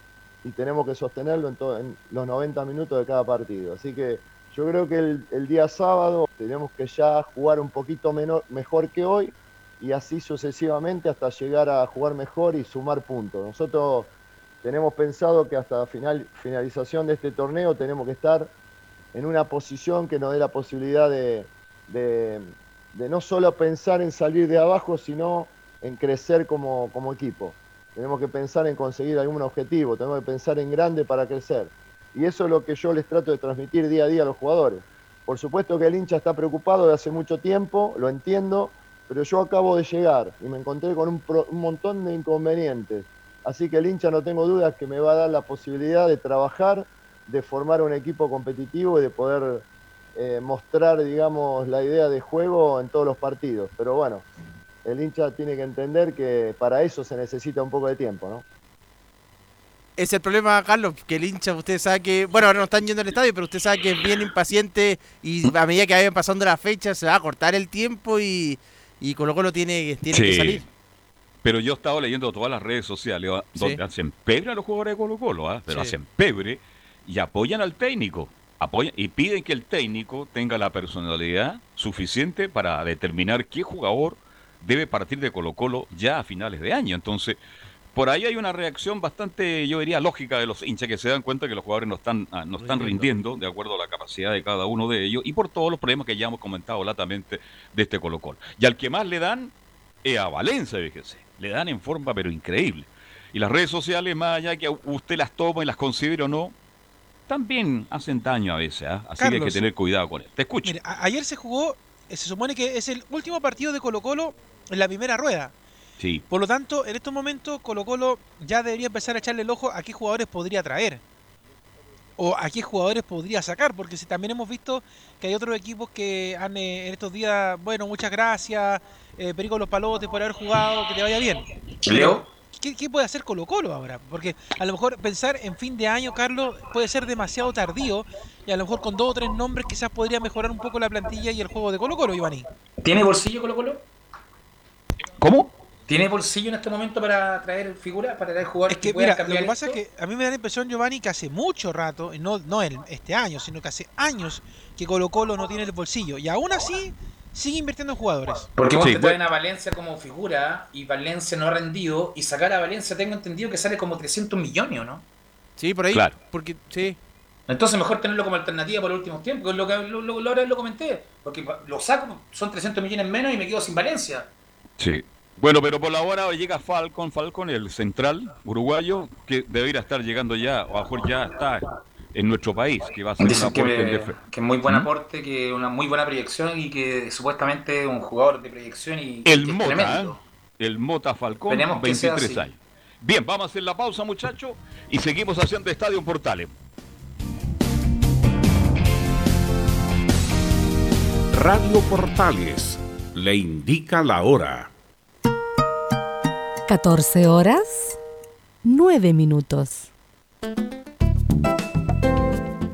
y tenemos que sostenerlo en, en los 90 minutos de cada partido. Así que yo creo que el, día sábado tenemos que ya jugar un poquito menor, mejor que hoy y así sucesivamente hasta llegar a jugar mejor y sumar puntos. Nosotros tenemos pensado que hasta final, finalización de este torneo tenemos que estar en una posición que nos dé la posibilidad de, no solo pensar en salir de abajo, sino en crecer como, como, equipo. Tenemos que pensar en conseguir algún objetivo, tenemos que pensar en grande para crecer. Y eso es lo que yo les trato de transmitir día a día a los jugadores. Por supuesto que el hincha está preocupado de hace mucho tiempo, lo entiendo, pero yo acabo de llegar y me encontré con un, un montón de inconvenientes Así que el hincha no tengo dudas que me va a dar la posibilidad de trabajar, de formar un equipo competitivo y de poder eh, mostrar, digamos, la idea de juego en todos los partidos. Pero bueno, el hincha tiene que entender que para eso se necesita un poco de tiempo, ¿no? Es el problema, Carlos, que el hincha, usted sabe que, bueno, ahora no están yendo al estadio, pero usted sabe que es bien impaciente y a medida que vayan pasando las fechas se va a cortar el tiempo y, y Colo Colo tiene, tiene que salir. Pero yo he estado leyendo todas las redes sociales donde hacen pebre a los jugadores de Colo Colo, ¿ah? pero hacen pebre y apoyan al técnico. Apoyan y piden que el técnico tenga la personalidad suficiente para determinar qué jugador debe partir de Colo Colo ya a finales de año. Entonces, por ahí hay una reacción bastante, yo diría, lógica de los hinchas que se dan cuenta que los jugadores no están, ah, no están rindiendo de acuerdo a la capacidad de cada uno de ellos y por todos los problemas que ya hemos comentado latamente de este Colo Colo. Y al que más le dan es a Valencia, fíjese. Le dan en forma pero increíble. Y las redes sociales, más allá que usted las toma y las considere o no, también hacen daño a veces, ¿ah? así que hay que tener cuidado con él. Te escucho. ayer se jugó, se supone que es el último partido de Colo Colo en la primera rueda. Sí. Por lo tanto, en estos momentos Colo Colo ya debería empezar a echarle el ojo a qué jugadores podría traer. O a qué jugadores podría sacar, porque si también hemos visto que hay otros equipos que han eh, en estos días, bueno, muchas gracias, eh, Perico Los Palotes por haber jugado, que te vaya bien. Leo. ¿Qué, puede hacer Colo Colo ahora? Porque a lo mejor pensar en fin de año, Carlos, puede ser demasiado tardío y a lo mejor con dos o tres nombres quizás podría mejorar un poco la plantilla y el juego de Colo Colo, Ivani. ¿Tiene bolsillo Colo Colo? ¿Cómo? ¿Tiene bolsillo en este momento para traer figuras, para traer jugadores es que, mira, Lo que pasa es que a mí me da la impresión, Giovanni, que hace mucho rato, no, no este año, sino que hace años que Colo Colo no tiene el bolsillo. Y aún así sigue invirtiendo en jugadores. Porque vos te traen a Valencia como figura y Valencia no ha rendido y sacar a Valencia tengo entendido que sale como 300 millones, ¿no? Sí, por ahí. Claro. Porque, sí. Entonces mejor tenerlo como alternativa por los últimos tiempos, lo que lo, lo, lo comenté. Porque lo saco, son 300 millones menos y me quedo sin Valencia. Sí. Bueno, pero por la hora llega Falcon, Falcon, el central uruguayo, que debería estar llegando ya, o a mejor ya está en nuestro país, que va a ser un aporte que, que muy buen ¿Mm? aporte, que una muy buena proyección y que supuestamente un jugador de proyección y el Mota, ¿eh? el Mota Falcón, 23 años. Bien, vamos a hacer la pausa, muchachos, y seguimos haciendo Estadio Portales. Radio Portales le indica la hora. 14 horas, 9 minutos.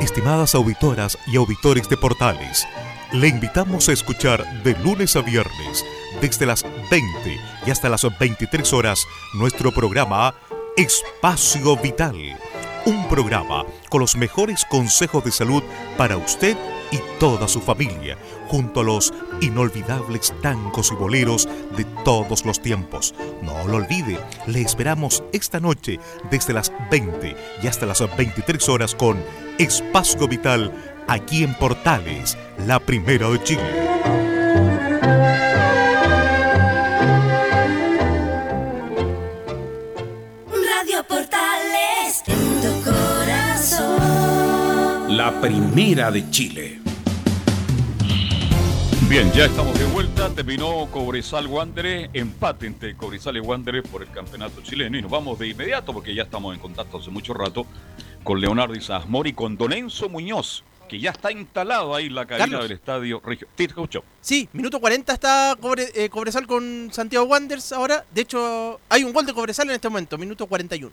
Estimadas auditoras y auditores de Portales, le invitamos a escuchar de lunes a viernes, desde las 20 y hasta las 23 horas, nuestro programa Espacio Vital. Un programa con los mejores consejos de salud para usted y toda su familia, junto a los inolvidables tangos y boleros de todos los tiempos. No lo olvide, le esperamos esta noche desde las 20 y hasta las 23 horas con Espacio Vital aquí en Portales, la primera de Chile. la primera de Chile. Bien, ya estamos de vuelta. Terminó Cobresal Wanderers, empate entre Cobresal y Wanderers por el campeonato chileno. Y nos vamos de inmediato porque ya estamos en contacto hace mucho rato con Leonardo Isasmor y con Don Enzo Muñoz, que ya está instalado ahí en la cabina del estadio Regio. ¿Te escucho? Sí, minuto 40 está eh, Cobresal con Santiago Wanderers ahora. De hecho, hay un gol de Cobresal en este momento, minuto 41.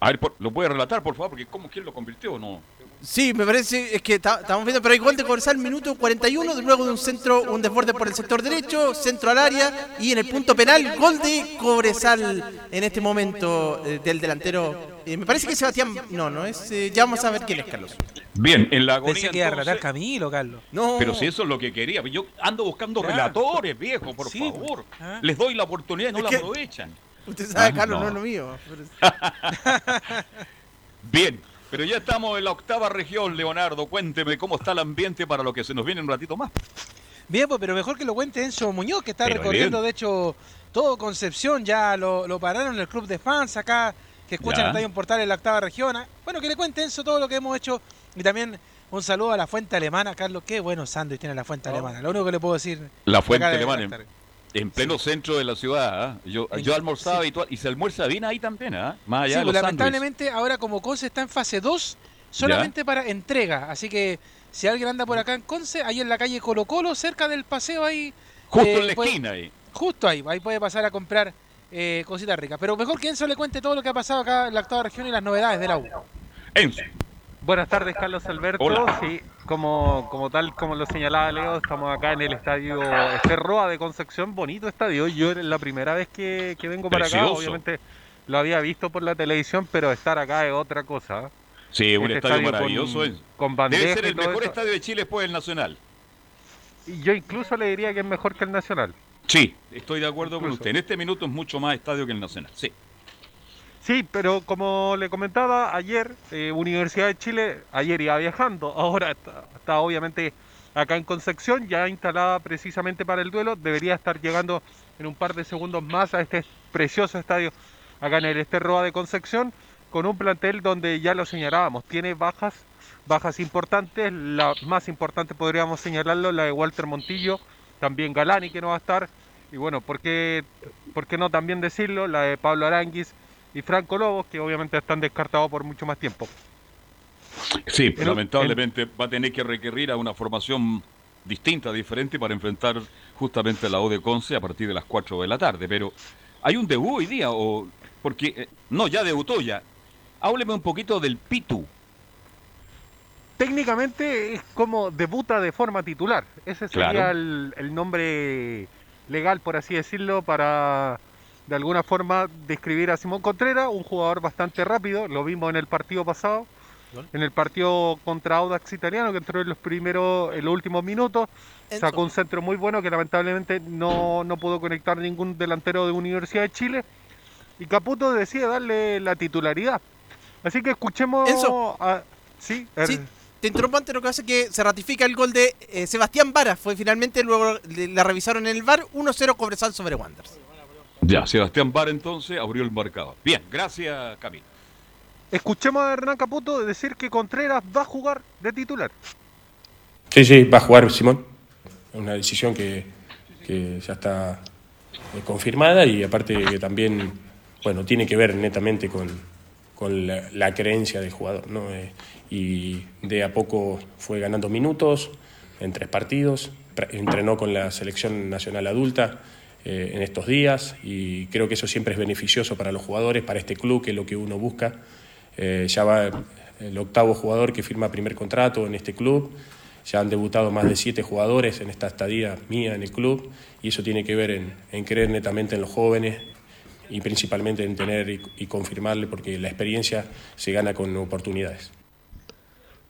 A ver, ¿lo puede relatar, por favor? Porque ¿cómo quién lo convirtió o no? Sí, me parece, es que estamos viendo, pero hay gol de Cobresal, minuto 41, luego de un centro, un desborde por el sector derecho, centro al área y en el punto penal, gol de Cobresal en este momento eh, del delantero. Eh, me parece que Sebastián, no, no es, eh, ya vamos a ver quién es Carlos. Bien, en la agonía. Pensé que iba a relatar Camilo, Carlos. No. Pero si eso es lo que quería. Yo ando buscando relatores, viejo, por favor. ¿Ah? Les doy la oportunidad y no la aprovechan. Usted sabe, ah, Carlos, no. no es lo mío. Bien, pero ya estamos en la octava región, Leonardo. Cuénteme cómo está el ambiente para lo que se nos viene un ratito más. Bien, pues, pero mejor que lo cuente Enzo Muñoz, que está recorriendo, de hecho, todo Concepción. Ya lo, pararon en el club de fans acá, que escuchan el un Portal en la octava región. Ah, bueno, que le cuente Enzo todo lo que hemos hecho. Y también un saludo a la fuente alemana, Carlos. Qué bueno sándwich tiene la fuente oh. alemana. Lo único que le puedo decir. La fuente alemana. En pleno centro de la ciudad. ¿ah? Yo, yo almorzaba habitual y se almuerza bien ahí también. ¿ah? Más allá de los lamentablemente ahora como Conce está en fase 2, solamente para entrega. Así que si alguien anda por acá en Conce, ahí en la calle Colo Colo, cerca del paseo ahí. Justo en la eh, esquina ahí. Justo ahí, ahí puede pasar a comprar eh, cositas ricas. Pero mejor que Enzo le cuente todo lo que ha pasado acá en la octava región y las novedades de la U. Enzo. Buenas tardes, Carlos Alberto. Sí, como, como tal, como lo señalaba Leo, estamos acá en el estadio Roa de Concepción. Bonito estadio. Yo es la primera vez que, vengo para acá. Obviamente lo había visto por la televisión, pero estar acá es otra cosa. Sí, un este estadio, maravilloso. Con, Debe ser el mejor estadio de Chile después del Nacional. Y yo incluso le diría que es mejor que el Nacional. Sí, estoy de acuerdo con usted. En este minuto es mucho más estadio que el Nacional. Sí. Sí, pero como le comentaba ayer, eh, Universidad de Chile, ayer iba viajando, ahora está, obviamente acá en Concepción, ya instalada precisamente para el duelo, debería estar llegando en un par de segundos más a este precioso estadio acá en el Esterroa de Concepción, con un plantel donde ya lo señalábamos, tiene bajas, bajas importantes, la más importante podríamos señalarlo, la de Walter Montillo, también Galani que no va a estar, y bueno, ¿por qué, por qué no también decirlo? La de Pablo Aranguis, y Franco Lobos, que obviamente están descartados por mucho más tiempo. Sí, lamentablemente va a tener que requerir a una formación distinta, diferente, para enfrentar justamente la O de Conce a partir de las 4 de la tarde. Pero hay un debut hoy día, o porque eh, no, ya debutó ya. Hábleme un poquito del Pitu. Técnicamente es como debuta de forma titular. Ese sería el nombre legal, por así decirlo, para de alguna forma describir a Simón Contreras, un jugador bastante rápido, lo vimos en el partido pasado, en el partido contra Audax Italiano, que entró en los primeros, en los últimos minutos, sacó un centro muy bueno que lamentablemente no, no pudo conectar ningún delantero de Universidad de Chile, y Caputo decide darle la titularidad. Así que escuchemos a... Sí, sí te interrumpo antes lo que hace que se ratifica el gol de eh, Sebastián Vara, fue finalmente, luego la revisaron en el VAR, 1-0 Cobresal sobre Wanderers. Ya, Sebastián Bar entonces abrió el marcador. Bien, gracias Camilo. Escuchemos a Hernán Caputo decir que Contreras va a jugar de titular. Sí, sí, va a jugar Simón. Es una decisión que, ya está eh, confirmada y aparte que también, bueno, tiene que ver netamente con, la, creencia del jugador, ¿no? Eh, y de a poco fue ganando minutos en tres partidos, entrenó con la selección nacional adulta eh, en estos días y creo que eso siempre es beneficioso para los jugadores, para este club, que es lo que uno busca. Eh, ya va el octavo jugador que firma primer contrato en este club. Ya han debutado más de siete jugadores en esta estadía mía en el club y eso tiene que ver en, creer netamente en los jóvenes, y principalmente en tener y, confirmarle, porque la experiencia se gana con oportunidades.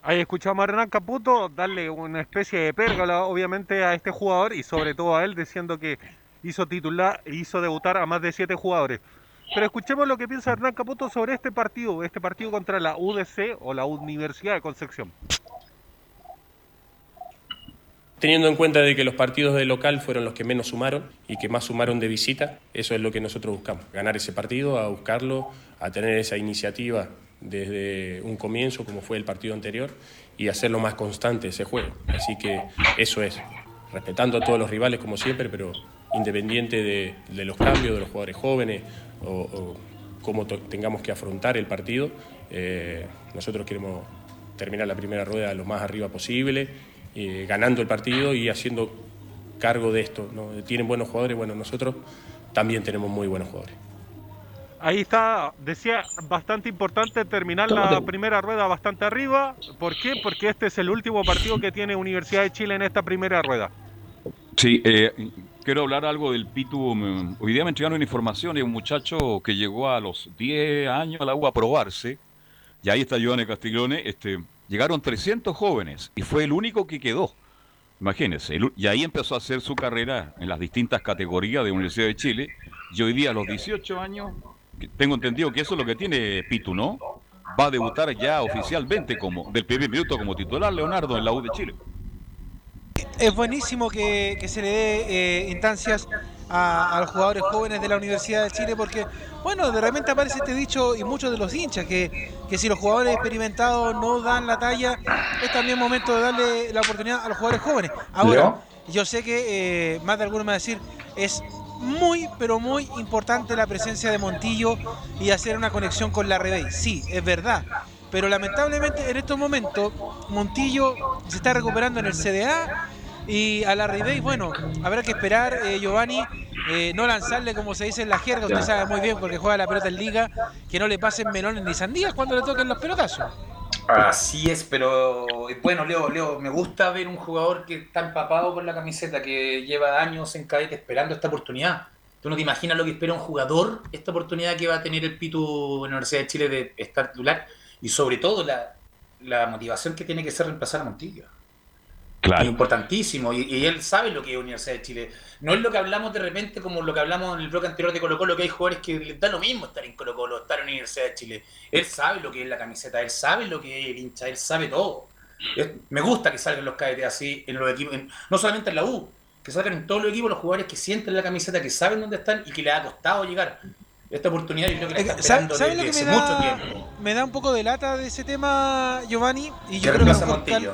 Ahí escuchamos a Hernán Caputo darle una especie de pérgola, obviamente, a este jugador y sobre todo a él, diciendo que hizo titular, hizo debutar a más de siete jugadores. Pero escuchemos lo que piensa Hernán Caputo sobre este partido, este partido contra la UDC o la Universidad de Concepción. Teniendo en cuenta de que los partidos de local fueron los que menos sumaron y que más sumaron de visita, eso es lo que nosotros buscamos, ganar ese partido, a buscarlo, a tener esa iniciativa desde un comienzo como fue el partido anterior y hacerlo más constante ese juego. Así que eso es, respetando a todos los rivales como siempre, pero independiente de, los cambios de los jugadores jóvenes o, cómo tengamos que afrontar el partido, eh, nosotros queremos terminar la primera rueda lo más arriba posible eh, ganando el partido y haciendo cargo de esto. ¿no? Tienen buenos jugadores, bueno, nosotros también tenemos muy buenos jugadores. Ahí está, decía, bastante importante terminar la primera rueda bastante arriba. ¿Por qué? Porque este es el último partido que tiene Universidad de Chile en esta primera rueda. Sí, eh, quiero hablar algo del Pitu. Hoy día me entregaron información de un muchacho que llegó a los 10 años al agua a probarse. Y ahí está Giovanni Castiglione. Este, Llegaron 300 jóvenes y fue el único que quedó. Imagínense, y ahí empezó a hacer su carrera en las distintas categorías de Universidad de Chile. Y hoy día, a los 18 años, tengo entendido que eso es lo que tiene Pitu, ¿no? Va a debutar ya oficialmente como del primer minuto como titular Leonardo en la U de Chile. Es buenísimo que, se le dé eh, instancias a, los jugadores jóvenes de la Universidad de Chile porque, bueno, de repente aparece este dicho y muchos de los hinchas que, que si los jugadores experimentados no dan la talla, es también momento de darle la oportunidad a los jugadores jóvenes. Ahora, yo sé que eh, más de alguno me va a decir, es muy, pero muy importante la presencia de Montillo y hacer una conexión con la Rebey. Sí, es verdad. Pero lamentablemente en estos momentos Montillo se está recuperando en el CDA y a la Ribey, bueno, habrá que esperar, eh, Giovanni, eh, no lanzarle como se dice en la jerga, usted sabe muy bien porque juega la pelota en liga, que no le pasen melones ni sandías cuando le toquen los pelotazos. Así es, pero bueno, Leo, Leo, me gusta ver un jugador que está empapado con la camiseta, que lleva años en cadete esperando esta oportunidad. Tú no te imaginas lo que espera un jugador, esta oportunidad que va a tener el Pitu en la Universidad de Chile de estar titular y sobre todo la, la motivación que tiene que ser reemplazar a Montillo. Es importantísimo. Y, él sabe lo que es Universidad de Chile. No es lo que hablamos de repente como lo que hablamos en el bloque anterior de Colo Colo, que hay jugadores que les da lo mismo estar en Colo Colo, estar en Universidad de Chile. Él sabe lo que es la camiseta, él sabe lo que es el hincha, él sabe todo. me gusta que salgan los cadetes así en los equipos, no solamente en la U, que salgan en todos los equipos los jugadores que sienten la camiseta, que saben dónde están y que les ha costado llegar. Esta oportunidad yo creo que la está esperando ¿Sabe, lo que me da, mucho tiempo. Me da un poco de lata de ese tema, Giovanni. Y yo creo que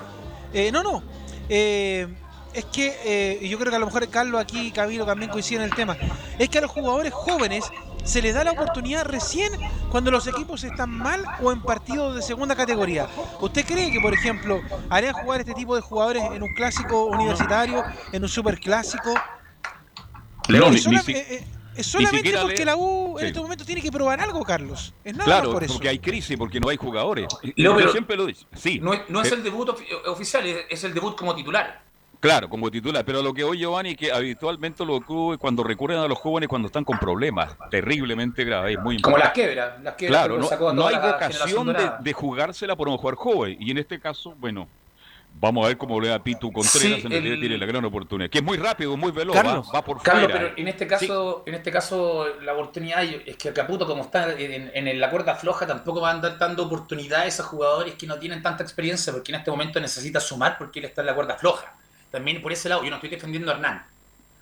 eh, no, no, eh, es que, eh, yo creo que a lo mejor Carlos aquí y Camilo también coinciden en el tema, es que a los jugadores jóvenes se les da la oportunidad recién cuando los equipos están mal o en partidos de segunda categoría. ¿Usted cree que, por ejemplo, harían jugar este tipo de jugadores en un clásico universitario, en un superclásico? León, es, eh, solamente porque la U en este momento tiene que probar algo, Carlos. Es nada claro, por eso. porque hay crisis, porque no hay jugadores. siempre lo dice. Sí, no, es, el debut oficial, es el debut como titular. Claro, como titular, pero lo que oye Giovanni que habitualmente lo ocurre cuando recurren a los jóvenes cuando están con problemas terriblemente graves, muy Como las quebras, las quebras claro, no, hay vocación de, jugársela por un jugador joven y en este caso, bueno, Vamos a ver cómo le da Pitu Contreras en el... tiene la gran oportunidad, que es muy rápido, muy veloz, va, por Carlos, pero en este caso, en este caso la oportunidad es que Caputo como está en, en, la cuerda floja tampoco va a andar dando oportunidades a jugadores que no tienen tanta experiencia, porque en este momento necesita sumar porque él está en la cuerda floja. También por ese lado, yo no estoy defendiendo a Hernán.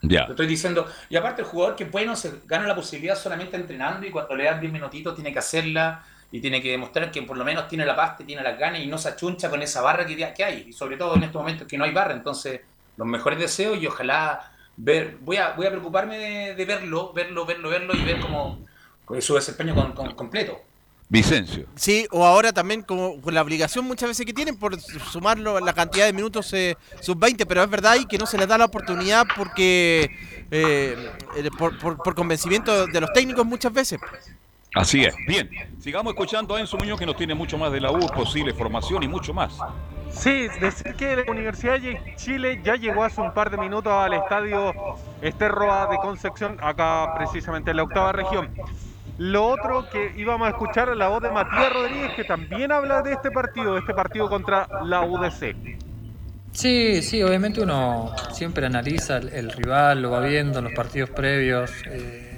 Ya. estoy diciendo, y aparte el jugador que bueno se gana la posibilidad solamente entrenando y cuando le dan 10 minutitos tiene que hacerla y tiene que demostrar que por lo menos tiene la pasta, tiene las ganas y no se achuncha con esa barra que, que hay. Y sobre todo en estos momentos que no hay barra. Entonces, los mejores deseos y ojalá ver, voy a, voy a preocuparme de, verlo, verlo, verlo, verlo y ver cómo su desempeño con, completo. Vicencio. Sí, o ahora también como con la obligación muchas veces que tienen por sumarlo la cantidad de minutos eh, sub-20, pero es verdad y que no se les da la oportunidad porque eh, eh, por, por, convencimiento de los técnicos muchas veces. Así es. Bien, sigamos escuchando a Enzo Muñoz que nos tiene mucho más de la U, posible formación y mucho más. Sí, decir que la Universidad de Chile ya llegó hace un par de minutos al estadio Esterroa de Concepción, acá precisamente en la octava región. Lo otro que íbamos a escuchar la voz de Matías Rodríguez, que también habla de este partido, de este partido contra la UDC. Sí, sí, obviamente uno siempre analiza el, rival, lo va viendo en los partidos previos. Eh,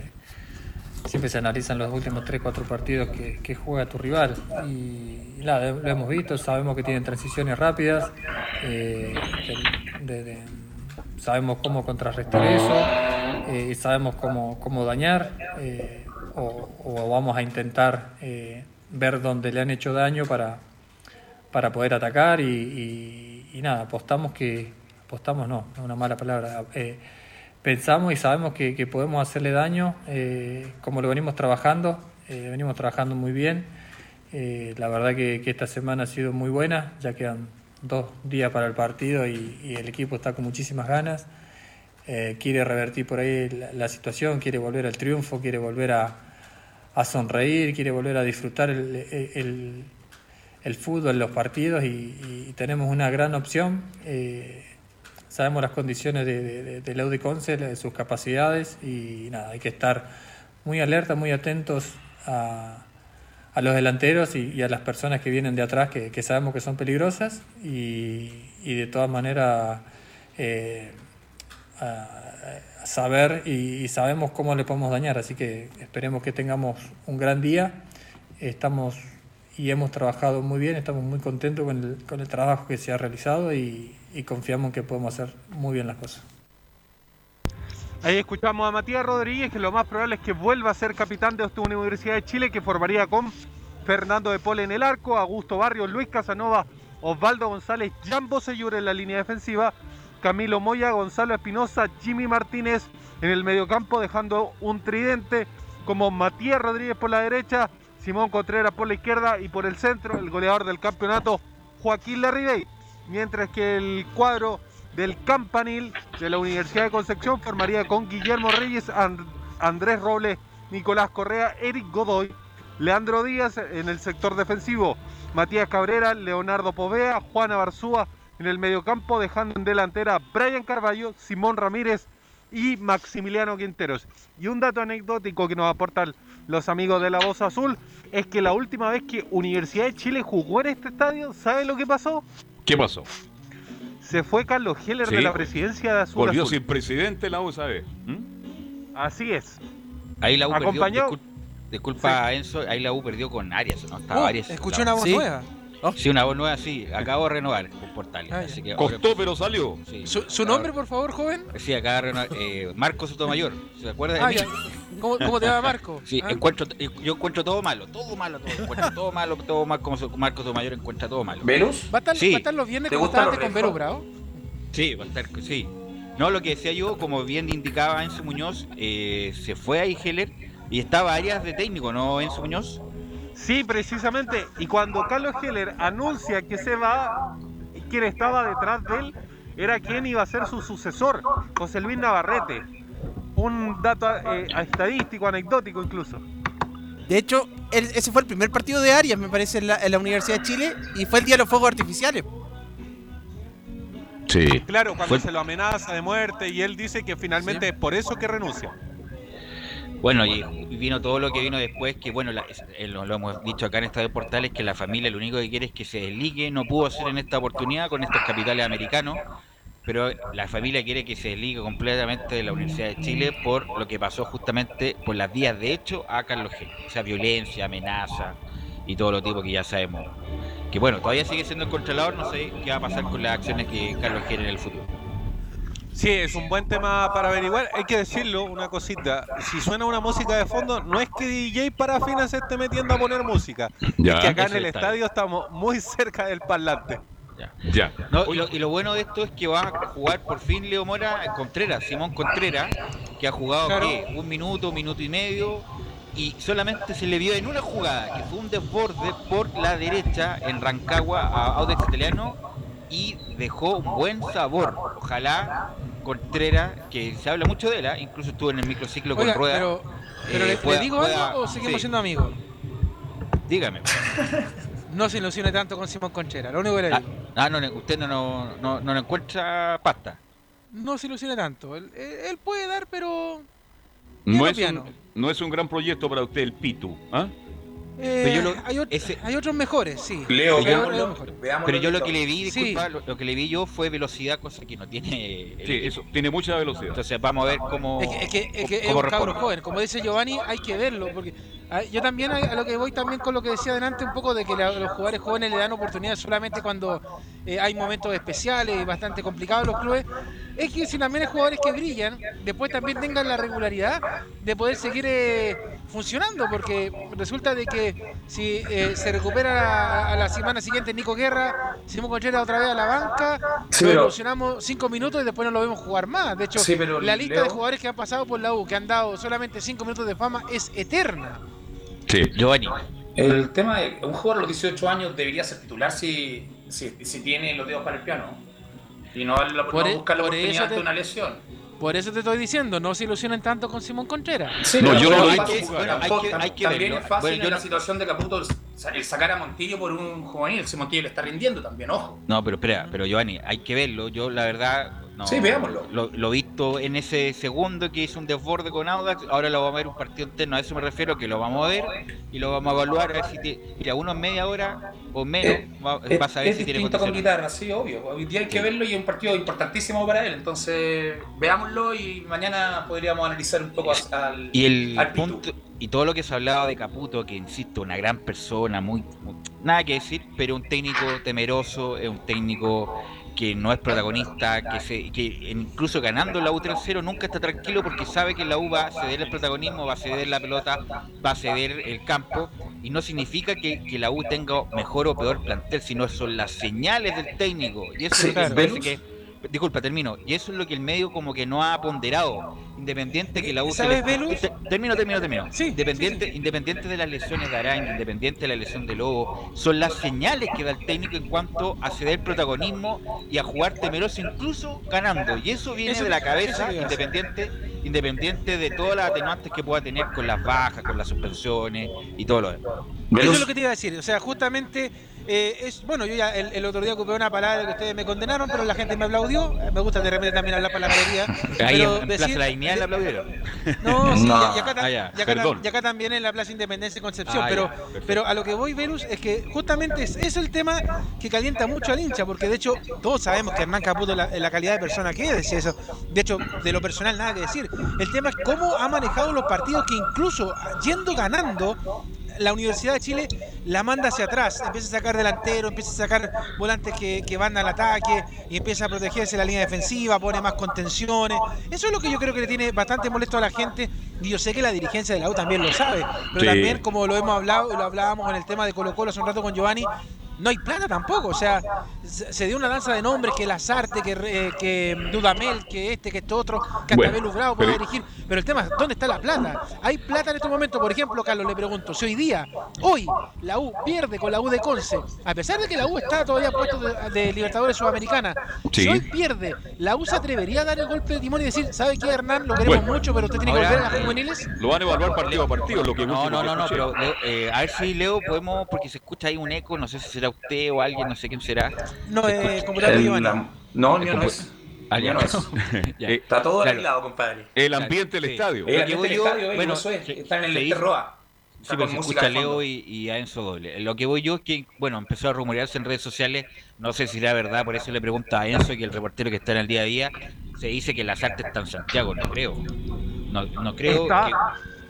siempre se analizan los últimos 3-4 partidos que, juega tu rival. Y, nada, lo hemos visto, sabemos que tienen transiciones rápidas, eh, sabemos cómo contrarrestar eso eh, sabemos cómo, cómo dañar eh, o, vamos a intentar ver dónde le han hecho daño para, para poder atacar y, y nada, apostamos que, apostamos no, es una mala palabra pensamos y sabemos que, podemos hacerle daño, eh, como lo venimos trabajando, eh, venimos trabajando muy bien. Eh, la verdad que, esta semana ha sido muy buena, ya quedan dos días para el partido y, el equipo está con muchísimas ganas. quiere revertir por ahí la, situación, quiere volver al triunfo, quiere volver a, sonreír, quiere volver a disfrutar el, fútbol, los partidos y, tenemos una gran opción sabemos las condiciones de, de, de la de sus capacidades y nada, hay que estar muy alerta, muy atentos a, los delanteros y, a las personas que vienen de atrás que, sabemos que son peligrosas y, de todas maneras eh, saber y, sabemos cómo le podemos dañar, así que esperemos que tengamos un gran día. Estamos y hemos trabajado muy bien, estamos muy contentos con el, con el trabajo que se ha realizado y, y confiamos que podemos hacer muy bien las cosas. Ahí escuchamos a Matías Rodríguez, que lo más probable es que vuelva a ser capitán de esta Universidad de Chile, que formaría con Fernando de Pole en el arco, Augusto Barrios, Luis Casanova, Osvaldo González, Jan Bosellur en la línea defensiva, Camilo Moya, Gonzalo Espinosa, Jimmy Martínez en el mediocampo, dejando un tridente como Matías Rodríguez por la derecha, Simón Contreras por la izquierda y por el centro, el goleador del campeonato, Joaquín Larribey mientras que el cuadro del Campanil de la Universidad de Concepción formaría con Guillermo Reyes, Andrés Robles, Nicolás Correa, Eric Godoy, Leandro Díaz en el sector defensivo, Matías Cabrera, Leonardo Povea, Juana Barzúa en el mediocampo, dejando en delantera Brian Carballo, Simón Ramírez y Maximiliano Quinteros. Y un dato anecdótico que nos aportan los amigos de la Voz Azul es que la última vez que Universidad de Chile jugó en este estadio, ¿sabe lo que pasó? ¿Qué pasó? Se fue Carlos Heller de la presidencia de Azul. Volvió sin presidente la USAB. Así es. Ahí la U perdió. Disculpa, Enzo, ahí la U perdió con Arias, ¿no? Estaba oh, Arias. Escuché una voz nueva. Oh. Sí, una voz nueva, sí. Acabo de renovar por Portales. así que Costó, pero salió. ¿Su, nombre, por favor, joven? Sí, acaba de renovar. Eh, Marco Sotomayor. ¿Se acuerda de ah, mí? ¿Cómo, ¿Cómo, te llama Marco? Sí, ah. encuentro, yo encuentro todo malo. Todo malo, todo. Encuentro todo malo, todo mal. Como Marco Sotomayor encuentra todo malo. ¿Velus? ¿Va a estar, sí. ¿va a estar los viernes con Vero Bravo? Sí, va a estar, sí. No, lo que decía yo, como bien indicaba Enzo Muñoz, eh, se fue a Igeler y estaba Arias de técnico, ¿no, Enzo Muñoz? Sí, precisamente. Y cuando Carlos Heller anuncia que se va, quien estaba detrás de él era quien iba a ser su sucesor, José Luis Navarrete. Un dato eh, estadístico, anecdótico incluso. De hecho, ese fue el primer partido de Arias, me parece, en la, Universidad de Chile, y fue el día de los fuegos artificiales. Sí. Claro, cuando se lo amenaza de muerte y él dice que finalmente es por eso que renuncia. Bueno, y vino todo lo que vino después, que bueno, eh, lo, hemos dicho acá en esta de Portales, que la familia lo único que quiere es que se desligue, no pudo hacer en esta oportunidad con estos capitales americanos, pero la familia quiere que se desligue completamente de la Universidad de Chile por lo que pasó justamente por las vías de hecho a Carlos G. O sea, violencia, amenaza y todo lo tipo que ya sabemos. Que bueno, todavía sigue siendo el controlador, no sé qué va a pasar con las acciones que Carlos quiere en el futuro. Sí, es un buen tema para averiguar. Hay que decirlo, una cosita. Si suena una música de fondo, no es que DJ Parafina se esté metiendo a poner música. Ya, es que acá en el estadio estamos muy cerca del parlante. Ya. y, lo, bueno de esto es que va a jugar por fin Leo Mora Contreras, Simón Contreras, que ha jugado un minuto, un minuto y medio, y solamente se le vio en una jugada, que fue un desborde por la derecha en Rancagua a Audex Italiano y dejó un buen sabor. Ojalá Contreras, que se habla mucho de él, ¿ah? incluso estuvo en el microciclo con Rueda. Pero, pero eh, le, digo algo o seguimos siendo amigos? Dígame. no se ilusione tanto con Simón Conchera, lo único que le ah, digo. Ah, no, usted no, no, no, no encuentra pasta. No se ilusiona tanto. Él, él puede dar, pero. No es, un, no es un gran proyecto para usted el Pitu, ¿ah? Eh, hay, otros mejores, sí. Leo, pero yo lo que le vi, disculpa, lo, que le vi yo fue velocidad, cosa que no tiene. sí, eso, tiene mucha velocidad. Entonces vamos a ver cómo. Es que es, un cabro joven, como dice Giovanni, hay que verlo, porque ah, yo también a lo que voy también con lo que decía adelante un poco de que los jugadores jóvenes le dan oportunidad solamente cuando eh, hay momentos especiales y bastante complicados los clubes. Es que si también hay jugadores que brillan, después también tengan la regularidad de poder seguir eh, funcionando, porque resulta de que si eh, se recupera a, la semana siguiente Nico Guerra, Simón Contreras otra vez a la banca, sí, funcionamos cinco minutos y después no lo vemos jugar más. De hecho, la lista de jugadores que han pasado por la U, que han dado solamente cinco minutos de fama, es eterna. Sí, Giovanni. El tema de un jugador a los 18 años debería ser titular si, si, si tiene los dedos para el piano. Y no, la, por, e- buscar la oportunidad de una lesión. Por eso te estoy diciendo, no se ilusionen tanto con Simón Contreras. Sí, no, yo no hay que, bueno, hay que, hay que También es fácil bueno, en la situación de Caputo el sacar a Montillo por un juvenil. Si Montillo le está rindiendo también, ojo. No, pero espera, pero Giovanni, hay que verlo. Yo, la verdad, sí, veámoslo. Lo, lo, visto en ese segundo que hizo un desborde con Audax, ahora lo vamos a ver un partido interno, a eso me refiero, que lo vamos a ver y lo vamos a evaluar, a ver si tiene, mira, uno en media hora o menos, eh, va, a saber es si tiene con guitarra, sí, obvio. Hoy día hay que verlo y es un partido importantísimo para él, entonces veámoslo y mañana podríamos analizar un poco al Y el punto y todo lo que se ha hablado de Caputo, que insisto, una gran persona, muy, muy nada que decir, pero un técnico temeroso, es un técnico que no es protagonista, que, se, que incluso ganando la U 3-0 nunca está tranquilo porque sabe que la U va a ceder el protagonismo, va a ceder la pelota, va a ceder el campo y no significa que, que la U tenga mejor o peor plantel, sino son las señales del técnico y eso es lo que que disculpa, termino. Y eso es lo que el medio como que no ha ponderado. Independiente que la U ¿Sabes, Termino, termino, termino. independiente, independiente de las lesiones de Araña, independiente de la lesión de Lobo, son las señales que da el técnico en cuanto a ceder protagonismo y a jugar temeroso, incluso ganando. Y eso viene de la cabeza, independiente, independiente de todas las atenuantes que pueda tener con las bajas, con las suspensiones y todo lo demás. Eso es lo que te iba a decir. O sea, justamente eh, es, bueno, yo ya el, otro día ocupé una palabra que ustedes me condenaron, pero la gente me aplaudió. Me gusta de repente también hablar palabrería. Ahí pero en decir, Plaza La Dignidad le aplaudieron. No, sí, Y, acá, ah, acá, también en la Plaza Independencia y Concepción. Ah, pero, pero a lo que voy, Velus, es que justamente es, es, el tema que calienta mucho al hincha, porque de hecho todos sabemos que Hernán Caputo, la, la calidad de persona que es, eso. De hecho, de lo personal nada que decir. El tema es cómo ha manejado los partidos que incluso yendo ganando, la Universidad de Chile la manda hacia atrás, empieza a sacar delantero, empieza a sacar volantes que, van al ataque y empieza a protegerse la línea defensiva, pone más contenciones. Eso es lo que yo creo que le tiene bastante molesto a la gente y yo sé que la dirigencia de la U también lo sabe, pero también como lo hemos hablado y lo hablábamos en el tema de Colo Colo hace un rato con Giovanni, no hay plata tampoco. O sea, se dio una danza de nombres que Lazarte, que, eh, que Dudamel, que este, que este otro, que hasta bueno, Bravo puede dirigir. Pero el tema es, ¿dónde está la plata? Hay plata en estos momentos. Por ejemplo, Carlos, le pregunto, si hoy día, hoy, la U pierde con la U de Conce, a pesar de que la U está todavía puesto de, Libertadores Sudamericana, si hoy pierde, ¿la U se atrevería a dar el golpe de timón y decir, ¿sabe qué, Hernán? Lo queremos mucho, pero usted tiene que volver a las juveniles? Lo van a evaluar partido a partido, lo que No, no, no, no, pero eh, a ver si Leo podemos, porque se escucha ahí un eco, no sé si será usted o alguien, no sé quién será. No, es computador de No, no, no es. Ah, no es. Está todo arreglado, compadre. El ambiente del estadio. El ambiente del estadio, bueno, eso es. Está en el Roa. Sí, pero se escucha Leo y, y, a Enzo Doble. Lo que voy yo es que, bueno, empezó a rumorearse en redes sociales, no sé si era verdad, por eso le pregunto a Enzo, que el reportero que está en el día a día, se dice que las artes están en Santiago, no creo. No, no creo está,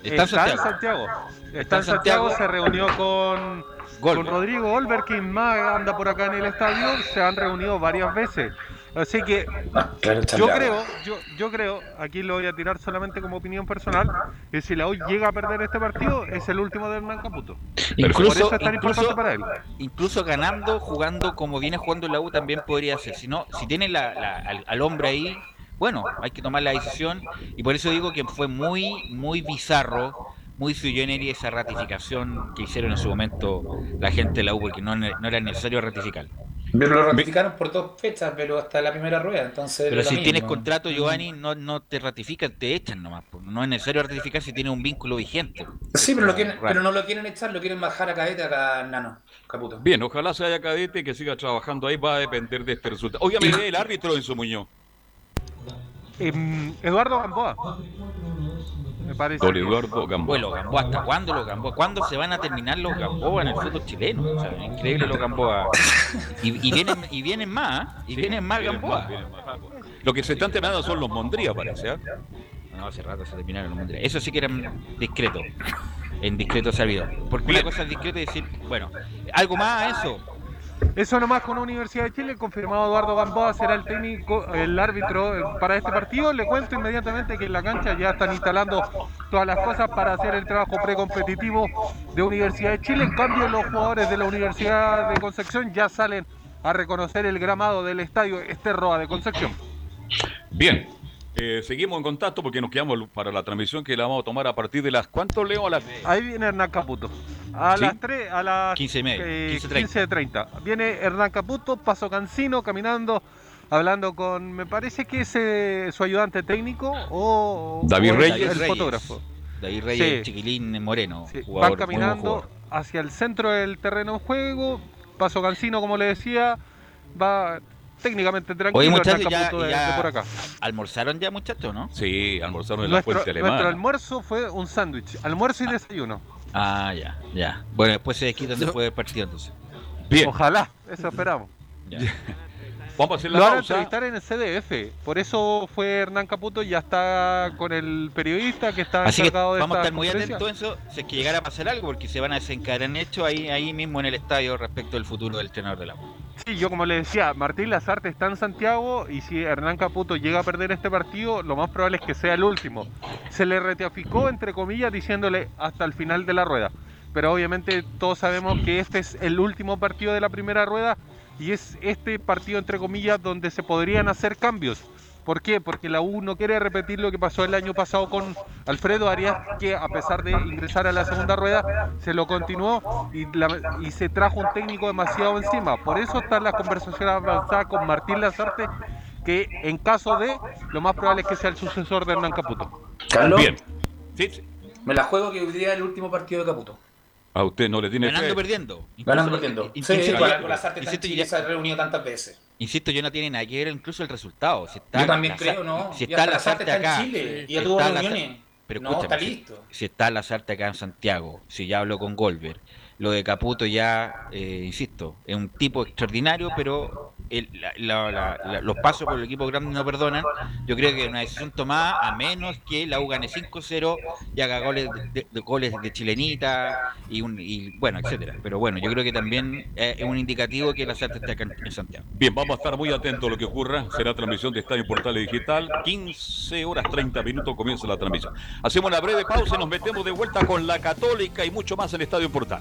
que... Está, está en Santiago. Está en Santiago, se reunió con con Rodrigo Olver, quien más anda por acá en el estadio, se han reunido varias veces. Así que ah, yo creo, yo, yo creo, aquí lo voy a tirar solamente como opinión personal, que si la U llega a perder este partido, es el último del Hernán Caputo. Incluso, por eso es tan importante para él. Incluso ganando, jugando como viene jugando la U también podría ser. Si no, si tiene la, al, al, hombre ahí, bueno, hay que tomar la decisión. Y por eso digo que fue muy, muy bizarro muy sui generis esa ratificación que hicieron en su momento la gente de la U, porque no, no era necesario ratificar. Pero lo ratificaron por dos fechas, pero hasta la primera rueda, entonces... Pero si tienes contrato, Giovanni, no, no te ratifican, te echan nomás. No es necesario ratificar si tienes un vínculo vigente. Sí, pero, lo quieren, pero no lo quieren echar, lo quieren bajar a cadete acá Nano, Caputo. Bien, ojalá se haya cadete que siga trabajando ahí, va a depender de este resultado. Obviamente el árbitro en su muñoz. Em, Eduardo Gamboa. Me parece. Don Eduardo Gamboa. Bueno, Gamboa, ¿hasta cuándo los Gamboa? ¿Cuándo se van a terminar los Gamboa en el fútbol chileno? O sea, increíble los Gamboa. Y, y, vienen, y vienen más, ¿eh? y vienen más Gamboa. Lo que se están terminando son los Mondría, parece. ¿eh? No, hace rato se terminaron los Mondría. Eso sí que eran discretos. En discreto servido. Porque una cosa es discreto y decir, bueno, algo más a eso eso nomás con la Universidad de Chile, confirmado Eduardo Gamboa será el técnico, el árbitro eh, para este partido. Le cuento inmediatamente que en la cancha ya están instalando todas las cosas para hacer el trabajo precompetitivo de Universidad de Chile. En cambio, los jugadores de la Universidad de Concepción ya salen a reconocer el gramado del estadio Esterroa de Concepción. Bien, eh, seguimos en contacto porque nos quedamos para la transmisión que la vamos a tomar a partir de las. ¿Cuánto leo a las.? Ahí viene Hernán Caputo. A las 3, a las 15 y media, eh, 15.30. Viene Hernán Caputo, Paso Cancino, caminando, hablando con, me parece que es eh, su ayudante técnico o. David Reyes. El fotógrafo. David Reyes, Chiquilín Moreno. Van caminando hacia el centro del terreno de juego. Paso Cancino, como le decía, va técnicamente tranquilo. Oye, muchachos, ya, ya por acá. ¿Almorzaron ya, muchachos, no? Sí, almorzaron en nuestro, la fuente alemana. Nuestro almuerzo fue un sándwich, almuerzo y desayuno. Ah, ya, ya. Bueno, después se desquitan después del partido, entonces. Bien. Ojalá, eso esperamos. Ya. Vamos a hacer la Lo van a entrevistar en el CDF. Por eso fue Hernán Caputo, ya está con el periodista que está Así encargado que de vamos a esta estar muy atentos a eso, si es que llegara a pasar algo, porque se van a desencadenar hechos ahí, ahí mismo en el estadio respecto del futuro del entrenador del agua. Sí, yo como le decía, Martín Lazarte está en Santiago y si Hernán Caputo llega a perder este partido, lo más probable es que sea el último. Se le ratificó, entre comillas, diciéndole hasta el final de la rueda. Pero obviamente todos sabemos que este es el último partido de la primera rueda y es este partido, entre comillas, donde se podrían hacer cambios. ¿Por qué? Porque la U no quiere repetir lo que pasó el año pasado con Alfredo Arias, que a pesar de ingresar a la segunda rueda, se lo continuó y, la- y se trajo un técnico demasiado encima. Por eso están las conversaciones avanzadas con Martín Lazarte, que en caso de, lo más probable es que sea el sucesor de Hernán Caputo. Carlos, Bien. Sí, me la juego que hoy día es el último partido de Caputo. A usted no le tiene Ganando fe. perdiendo. Ganando perdiendo. in- Sí, insisto, con ya- con las artes insisto, ya- se ha reunido tantas veces. Insisto, yo no tiene nada que ver incluso el resultado. Si está Yo también creo, ¿no? Si está Lazarte está acá. en Chile, si y ya tuvo reuniones. Pero No, está si- listo. Si está Lazarte acá en Santiago, si ya habló con Goldberg, lo de Caputo ya, eh, insisto, es un tipo extraordinario, pero el- la- la- la- la- los pasos por el equipo grande no perdonan. Yo creo que es una decisión tomada a menos que la U gane 5-0 y haga goles de, goles de chilenita y, bueno, etcétera. Pero bueno, yo creo que también eh, es un indicativo que Lazarte está acá en, Santiago. Bien, vamos a estar muy atentos a lo que ocurra. Será transmisión de Estadio Portales Digital. 15 horas 30 minutos comienza la transmisión. Hacemos una breve pausa y nos metemos de vuelta con la Católica y mucho más en Estadio Portal.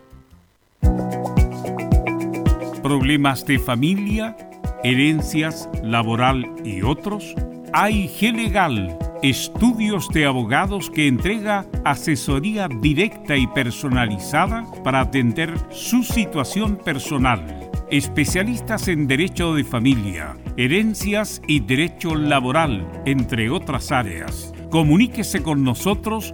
¿Problemas de familia, herencias, laboral y otros? AIG Legal, estudios de abogados que entrega asesoría directa y personalizada para atender su situación personal. Especialistas en derecho de familia, herencias y derecho laboral, entre otras áreas. Comuníquese con nosotros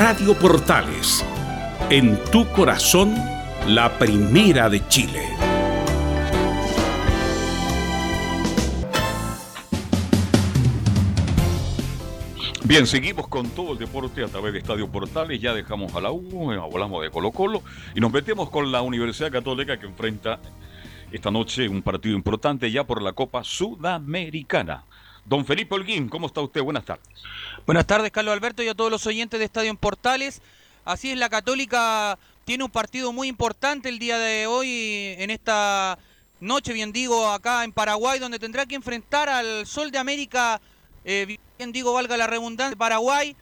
Radio Portales, en tu corazón, la primera de Chile. Bien, seguimos con todo el deporte a través de Estadio Portales. Ya dejamos a la U, hablamos de Colo Colo y nos metemos con la Universidad Católica que enfrenta esta noche un partido importante ya por la Copa Sudamericana. Don Felipe Holguín, ¿cómo está usted? Buenas tardes. Buenas tardes, Carlos Alberto, y a todos los oyentes de Estadio en Portales. Así es, la Católica tiene un partido muy importante el día de hoy, en esta noche, bien digo, acá en Paraguay, donde tendrá que enfrentar al Sol de América, eh, bien digo, valga la redundancia, Paraguay.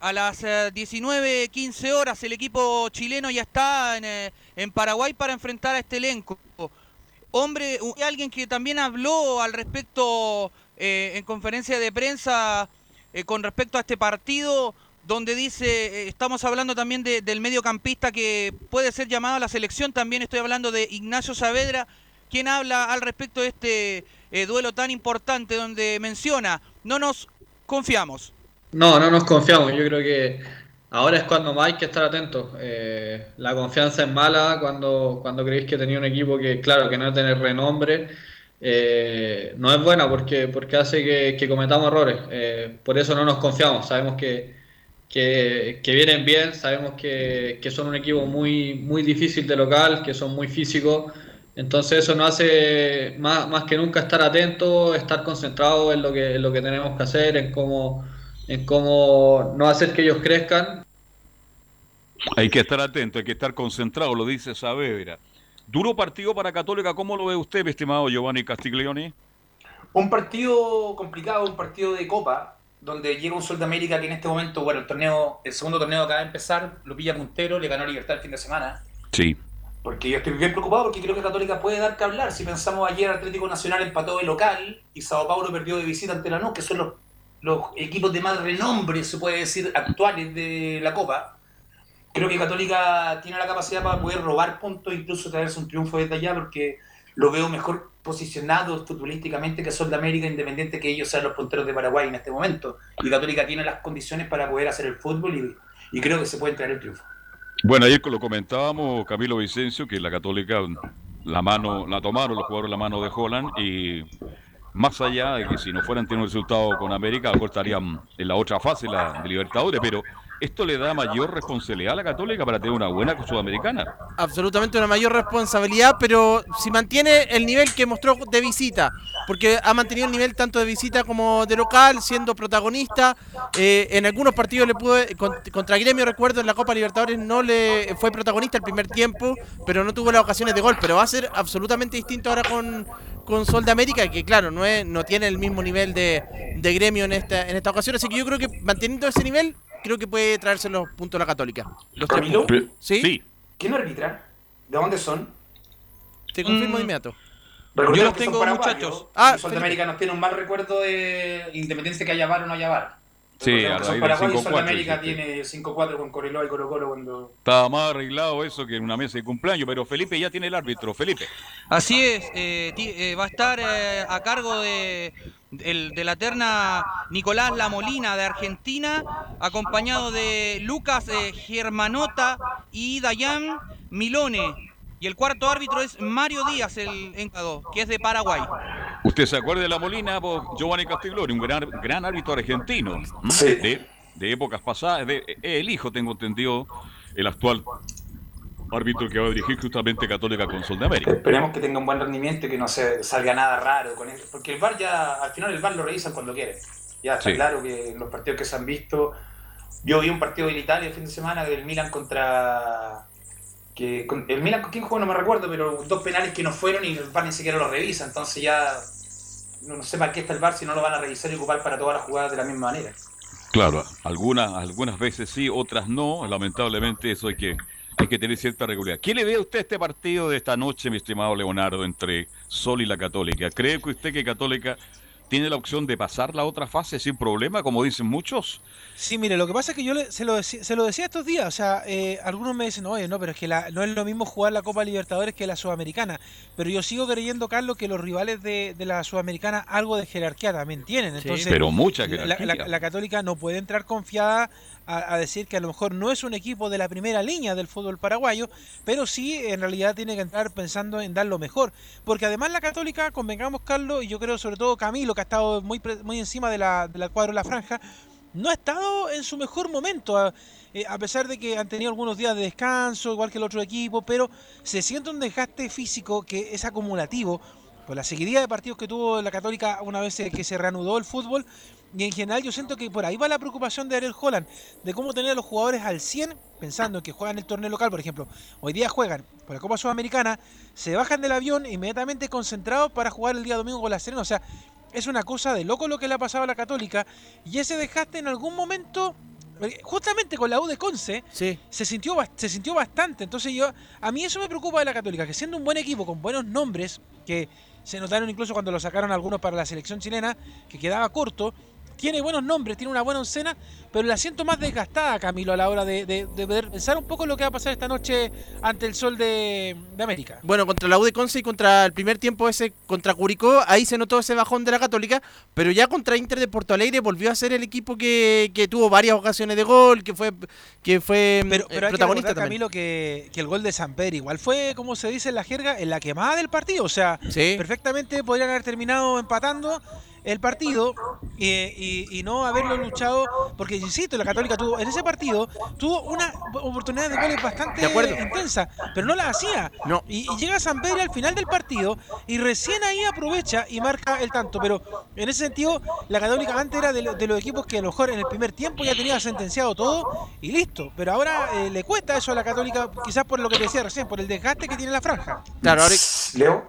A las 19.15 eh, horas el equipo chileno ya está eh, en Paraguay para enfrentar a este elenco. Hombre, alguien que también habló al respecto eh, en conferencia de prensa eh, con respecto a este partido, donde dice, eh, estamos hablando también del mediocampista que puede ser llamado a la selección, también estoy hablando de Ignacio Saavedra, quien habla al respecto de este duelo tan importante, donde menciona, no nos confiamos. No, no nos confiamos, yo creo que ahora es cuando más hay que estar atentos. la confianza es mala cuando, cuando creéis que tenía un equipo que, claro, que no tiene renombre eh, no es buena porque, porque hace que, cometamos errores. Eh, por eso no nos confiamos. Sabemos que, que, vienen bien, sabemos que, son un equipo muy, muy difícil de local, que son muy físicos. Entonces eso nos hace más, más que nunca estar atentos, estar concentrados en lo que, en lo que tenemos que hacer, en cómo, en cómo no hacer que ellos crezcan. Hay que estar atento, hay que estar concentrado, lo dice Saavedra. Duro partido para Católica, ¿cómo lo ve usted, estimado Giovanni Castiglioni? Un partido complicado, un partido de Copa, donde llega un Sol de América que en este momento, bueno, el torneo, el segundo torneo acaba de empezar, lo pilla puntero, le ganó Libertad el fin de semana. Sí. Porque yo estoy bien preocupado porque creo que Católica puede dar que hablar. Si pensamos ayer Atlético Nacional empató de local y Sao Paulo perdió de visita ante la que son los, los equipos de más renombre, se puede decir, actuales de la Copa creo que Católica tiene la capacidad para poder robar puntos, incluso traerse un triunfo desde allá, porque lo veo mejor posicionado futbolísticamente que Sol de América, independiente que ellos sean los punteros de Paraguay en este momento. Y Católica tiene las condiciones para poder hacer el fútbol y, creo que se puede traer el triunfo. Bueno, ayer lo comentábamos, Camilo Vicencio, que la Católica la mano la tomaron los jugadores la mano de Holland y más allá de que si no fueran tenido un resultado con América, estarían en la otra fase, la de Libertadores, pero esto le da mayor responsabilidad a la Católica para tener una buena Sudamericana. Absolutamente una mayor responsabilidad, pero si mantiene el nivel que mostró de visita, porque ha mantenido el nivel tanto de visita como de local, siendo protagonista. Eh, en algunos partidos le pudo, contra Gremio, recuerdo, en la Copa Libertadores no le fue protagonista el primer tiempo, pero no tuvo las ocasiones de gol. Pero va a ser absolutamente distinto ahora con, con Sol de América, que claro, no, es, no tiene el mismo nivel de, de Gremio en esta, en esta ocasión. Así que yo creo que manteniendo ese nivel creo que puede traerse los puntos a la Católica. ¿Los Camilo? ¿Sí? ¿Sí? ¿Quién arbitra? ¿De dónde son? Te confirmo de mm. inmediato. Yo los tengo, muchachos. Ah, Sudamérica nos tiene un mal recuerdo de Independencia que haya bar o no haya bar. Sí, a raíz del Paraguay y 5-4. Sudamérica sí. tiene 5-4 con Coriloa y Colo Colo cuando... Estaba más arreglado eso que en una mesa de cumpleaños, pero Felipe ya tiene el árbitro. Felipe. Así es, eh, eh, va a estar eh, a cargo de, de la terna Nicolás Lamolina de Argentina, acompañado de Lucas eh, Germanota y Dayan Milone. Y el cuarto árbitro es Mario Díaz, el encado, que es de Paraguay. ¿Usted se acuerda de la Molina? Giovanni Castiglione, un gran, gran árbitro argentino. De, de épocas pasadas. De, el hijo, tengo entendido, el actual árbitro que va a dirigir justamente Católica con Sol de América. Esperemos que tenga un buen rendimiento y que no se salga nada raro con él. Porque el VAR ya, al final el VAR lo revisan cuando quieren. Ya está Sí. claro que los partidos que se han visto. Yo vi un partido de Italia el fin de semana del Milan contra. Que, con- el Milan con quién jugó no me recuerdo, pero dos penales que no fueron y el VAR ni siquiera lo revisa. Entonces ya. No, sé para qué está el VAR si no lo van a revisar y ocupar para todas las jugadas de la misma manera. Claro, algunas, algunas veces sí, otras no. Lamentablemente eso hay que, hay que tener cierta regularidad. ¿Qué le ve a usted este partido de esta noche, mi estimado Leonardo, entre Sol y la Católica? ¿Cree que usted que Católica tiene la opción de pasar la otra fase sin problema, como dicen muchos? Sí, mire, lo que pasa es que yo le- se, lo decía, se lo decía estos días, o sea, eh, algunos me dicen, oye, no, pero es que la- no es lo mismo jugar la Copa Libertadores que la Sudamericana, pero yo sigo creyendo, Carlos, que los rivales de, de la Sudamericana algo de jerarquía también tienen, entonces... pero mucha jerarquía. La, la Católica no puede entrar confiada a, a decir que a lo mejor no es un equipo de la primera línea del fútbol paraguayo, pero sí en realidad tiene que entrar pensando en dar lo mejor, porque además la Católica, convengamos, Carlos, y yo creo sobre todo Camilo, que ha estado muy, muy encima de la, de la cuadro de la franja, no ha estado en su mejor momento, a, eh, a pesar de que han tenido algunos días de descanso, igual que el otro equipo, pero se siente un desgaste físico que es acumulativo por la seguidilla de partidos que tuvo la Católica una vez que se reanudó el fútbol. Y en general yo siento que por ahí va la preocupación de Ariel Holland, de cómo tener a los jugadores al 100, pensando en que juegan el torneo local, por ejemplo. Hoy día juegan por la Copa Sudamericana, se bajan del avión inmediatamente concentrados para jugar el día domingo con la Serena. O sea, es una cosa de loco lo que le ha pasado a la Católica. Y ese desgaste en algún momento, eh, justamente con la U de Conce, se, sintió, se sintió bastante. Entonces yo, a mí eso me preocupa de la Católica, que siendo un buen equipo con buenos nombres, que se notaron incluso cuando lo sacaron algunos para la selección chilena, que quedaba corto, tiene buenos nombres, tiene una buena oncena, pero la siento más desgastada, Camilo, a la hora de, de- de ver- pensar un poco lo que va a pasar esta noche ante el sol de, de América. Bueno, contra la U de Conce y contra el primer tiempo ese contra Curicó, ahí se notó ese bajón de la Católica, pero ya contra Inter de Porto Alegre volvió a ser el equipo que, que tuvo varias ocasiones de gol, que fue que fue Pero, eh, pero hay que protagonista recordar, también. Camilo, que, que el gol de San Pedro igual fue, como se dice en la jerga, en la quemada del partido. O sea, perfectamente podrían haber terminado empatando el partido eh, y, y no haberlo luchado, porque insisto, la Católica tuvo en ese partido tuvo una oportunidad de goles bastante De intensa, pero no la hacía. No. Y, y llega San Pedro al final del partido y recién ahí aprovecha y marca el tanto. Pero en ese sentido, la Católica antes era de, lo- de los equipos que a lo mejor en el primer tiempo ya tenía sentenciado todo y listo. Pero ahora eh, le cuesta eso a la Católica, quizás por lo que te decía recién, por el desgaste que tiene la franja. Claro, ahora Leo.